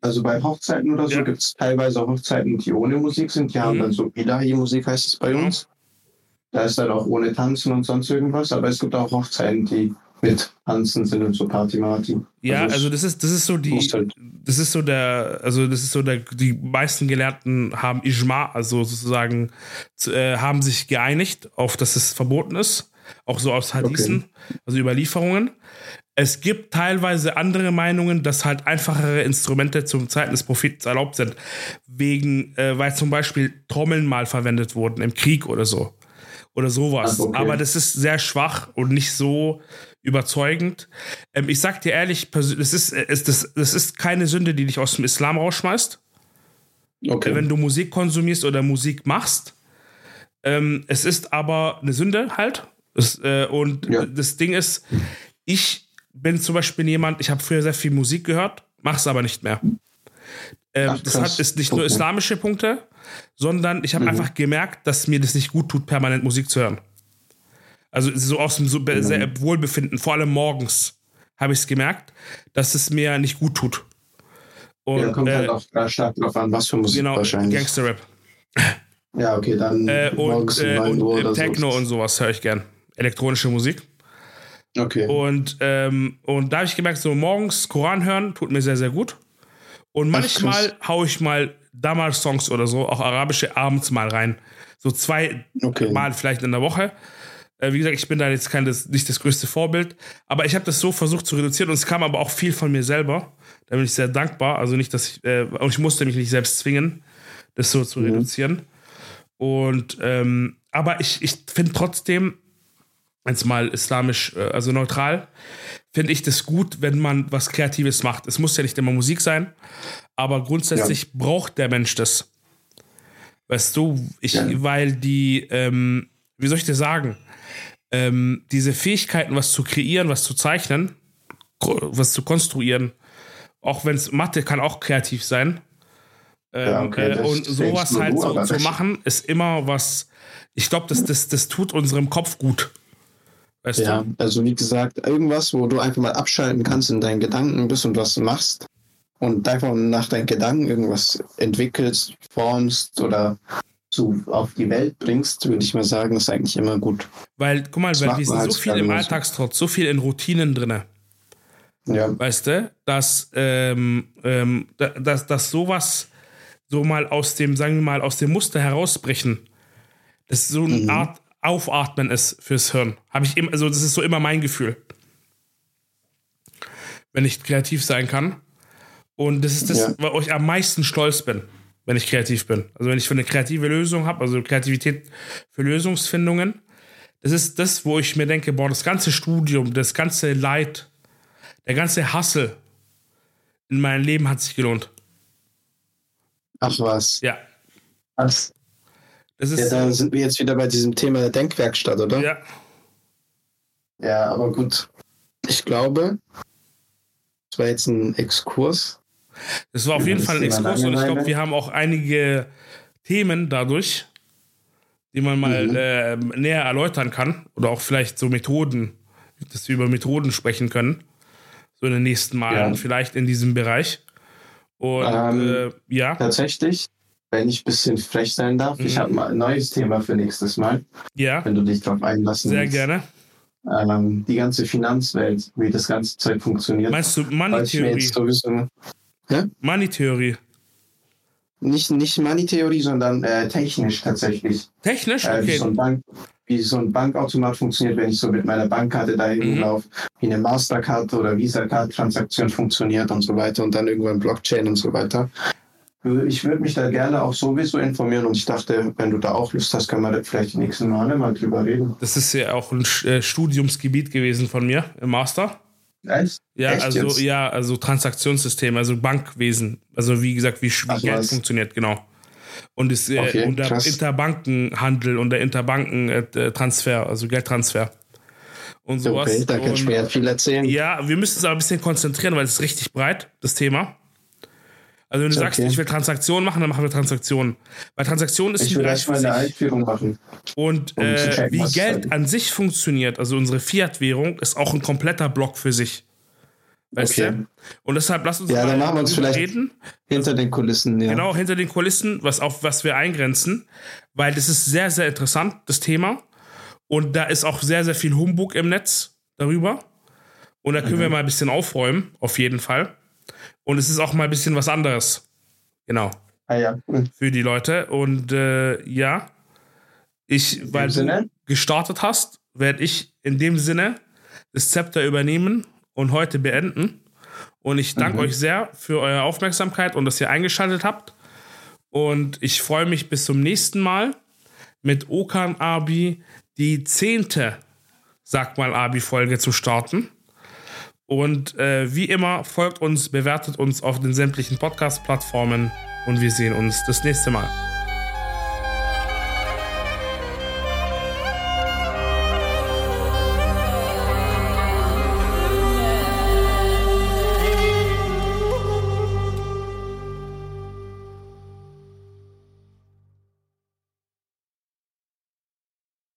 also bei Hochzeiten oder so ja. gibt es teilweise Hochzeiten, die ohne Musik sind. Die mhm. haben dann so Ilahi-Musik, heißt es bei mhm. uns. Da ist dann auch ohne Tanzen und sonst irgendwas, aber es gibt auch Hochzeiten, die mit Tanzen sind und so Party-Marty. Ja, also, also, das ist das ist so die halt das ist so der also das ist so der die meisten Gelehrten haben Ijma, also sozusagen äh, haben sich geeinigt auf dass es verboten ist, auch so aus Hadithen, okay. also Überlieferungen. Es gibt teilweise andere Meinungen, dass halt einfachere Instrumente zum Zeiten des Propheten erlaubt sind, wegen, äh, weil zum Beispiel Trommeln mal verwendet wurden im Krieg oder so oder sowas. Okay. Aber das ist sehr schwach und nicht so überzeugend. Ähm, ich sag dir ehrlich, das ist, äh, das, das ist keine Sünde, die dich aus dem Islam rausschmeißt. Okay. Wenn du Musik konsumierst oder Musik machst. Ähm, es ist aber eine Sünde halt. Das, äh, und ja. das Ding ist, ich bin zum Beispiel jemand, ich habe früher sehr viel Musik gehört, mach's aber nicht mehr. Ähm, Ach, das hat ist nicht okay. nur islamische Punkte, sondern ich habe mhm. einfach gemerkt, dass mir das nicht gut tut, permanent Musik zu hören. Also so aus dem so mhm. Wohlbefinden, vor allem morgens, habe ich es gemerkt, dass es mir nicht gut tut. Und, ja, kommt halt äh, halt auch stark drauf an, was für Musik genau, wahrscheinlich. Gangster-Rap. Ja, okay, dann äh, und, äh, und Techno so. und sowas höre ich gern. Elektronische Musik. Okay. Und, ähm, und da habe ich gemerkt, so morgens Koran hören tut mir sehr, sehr gut. Und manchmal Ach, haue ich mal Damals-Songs oder so, auch arabische, abends mal rein. So zwei okay. Mal vielleicht in der Woche. Äh, wie gesagt, ich bin da jetzt kein, das, nicht das größte Vorbild, aber ich habe das so versucht zu reduzieren und es kam aber auch viel von mir selber. Da bin ich sehr dankbar. Also nicht, dass ich, äh, und ich musste mich nicht selbst zwingen, das so zu mhm. reduzieren. Und, ähm, aber ich, ich finde trotzdem, jetzt mal islamisch, äh, also neutral, finde ich das gut, wenn man was Kreatives macht. Es muss ja nicht immer Musik sein, aber grundsätzlich ja. braucht der Mensch das. Weißt du, ich, ja. weil die, ähm, wie soll ich dir sagen, ähm, diese Fähigkeiten, was zu kreieren, was zu zeichnen, was zu konstruieren, auch wenn es Mathe kann auch kreativ sein. Ähm, ja, okay, äh, und sowas halt so zu machen, ist immer was, ich glaube, das, das, das tut unserem Kopf gut. Weißt ja, du? also wie gesagt, irgendwas, wo du einfach mal abschalten kannst in deinen Gedanken bist und was machst und einfach nach deinen Gedanken irgendwas entwickelst, formst oder so auf die Welt bringst, würde ich mal sagen, ist eigentlich immer gut. Weil, guck mal, weil wir sind so viel im Alltagstrotz, so viel in Routinen drin. Ja. Weißt du, dass, ähm, ähm, dass, dass sowas so mal aus dem, sagen wir mal, aus dem Muster herausbrechen, das so eine mhm. Art Aufatmen ist fürs Hirn. Habe ich immer, also das ist so immer mein Gefühl. Wenn ich kreativ sein kann. Und das ist das, ja. wo ich am meisten stolz bin wenn ich kreativ bin. Also wenn ich für eine kreative Lösung habe, also Kreativität für Lösungsfindungen, das ist das, wo ich mir denke, boah, das ganze Studium, das ganze Leid, der ganze Hassel in meinem Leben hat sich gelohnt. Ach was. Ja. Was? Das ist, ja, da sind wir jetzt wieder bei diesem Thema der Denkwerkstatt, oder? Ja. Ja, aber gut. Ich glaube, das war jetzt ein Exkurs das war auf jeden Fall ein Exkurs und ich glaube, wir haben auch einige Themen dadurch, die man mal mhm. äh, näher erläutern kann oder auch vielleicht so Methoden, dass wir über Methoden sprechen können. So in den nächsten Malen, ja. vielleicht in diesem Bereich. Und ähm, äh, ja. Tatsächlich, wenn ich ein bisschen frech sein darf, mhm. ich habe mal ein neues Thema für nächstes Mal. Ja. Wenn du dich darauf einlassen Sehr willst. gerne. Ähm, die ganze Finanzwelt, wie das ganze Zeug funktioniert. Meinst du Money-Theorie? Ja? Money-Theorie. Nicht, nicht Money-Theorie, sondern äh, technisch tatsächlich. Technisch? Okay. Äh, wie, so ein Bank, wie so ein Bankautomat funktioniert, wenn ich so mit meiner Bankkarte da mhm. laufe, wie eine Mastercard oder Visa-Card-Transaktion funktioniert und so weiter und dann irgendwann Blockchain und so weiter. Ich würde mich da gerne auch sowieso informieren und ich dachte, wenn du da auch Lust hast, können wir da vielleicht die nächsten Male mal drüber reden. Das ist ja auch ein äh, Studiumsgebiet gewesen von mir im Master. Echt? Ja, Echt also jetzt? ja, also Transaktionssystem, also Bankwesen, also wie gesagt, wie, wie Geld was? funktioniert, genau. Und ist äh, okay, und der Interbankenhandel und der Interbankentransfer, also Geldtransfer. Und sowas. Okay, da kannst du mir viel erzählen. Ja, wir müssen es aber ein bisschen konzentrieren, weil es ist richtig breit, das Thema. Also wenn du okay. sagst, ich will Transaktionen machen, dann machen wir Transaktionen. Weil Transaktionen ist ich ein will erstmal eine Einführung machen. Und um äh, wie Geld an sich funktioniert, also unsere Fiat-Währung, ist auch ein kompletter Block für sich. Weißt okay. du? Und deshalb lass uns ja, dann machen wir uns vielleicht reden. Hinter den Kulissen, ja. Genau, hinter den Kulissen, was auf was wir eingrenzen. Weil das ist sehr, sehr interessant, das Thema. Und da ist auch sehr, sehr viel Humbug im Netz darüber. Und da können mhm. wir mal ein bisschen aufräumen, auf jeden Fall. Und es ist auch mal ein bisschen was anderes. Genau. Ah, ja. Für die Leute. Und äh, ja, ich, weil du gestartet hast, werde ich in dem Sinne das Zepter übernehmen und heute beenden. Und ich danke mhm. euch sehr für eure Aufmerksamkeit und dass ihr eingeschaltet habt. Und ich freue mich bis zum nächsten Mal mit Okan Abi die zehnte, sag mal, Abi-Folge zu starten. Und äh, wie immer, folgt uns, bewertet uns auf den sämtlichen Podcast-Plattformen und wir sehen uns das nächste Mal.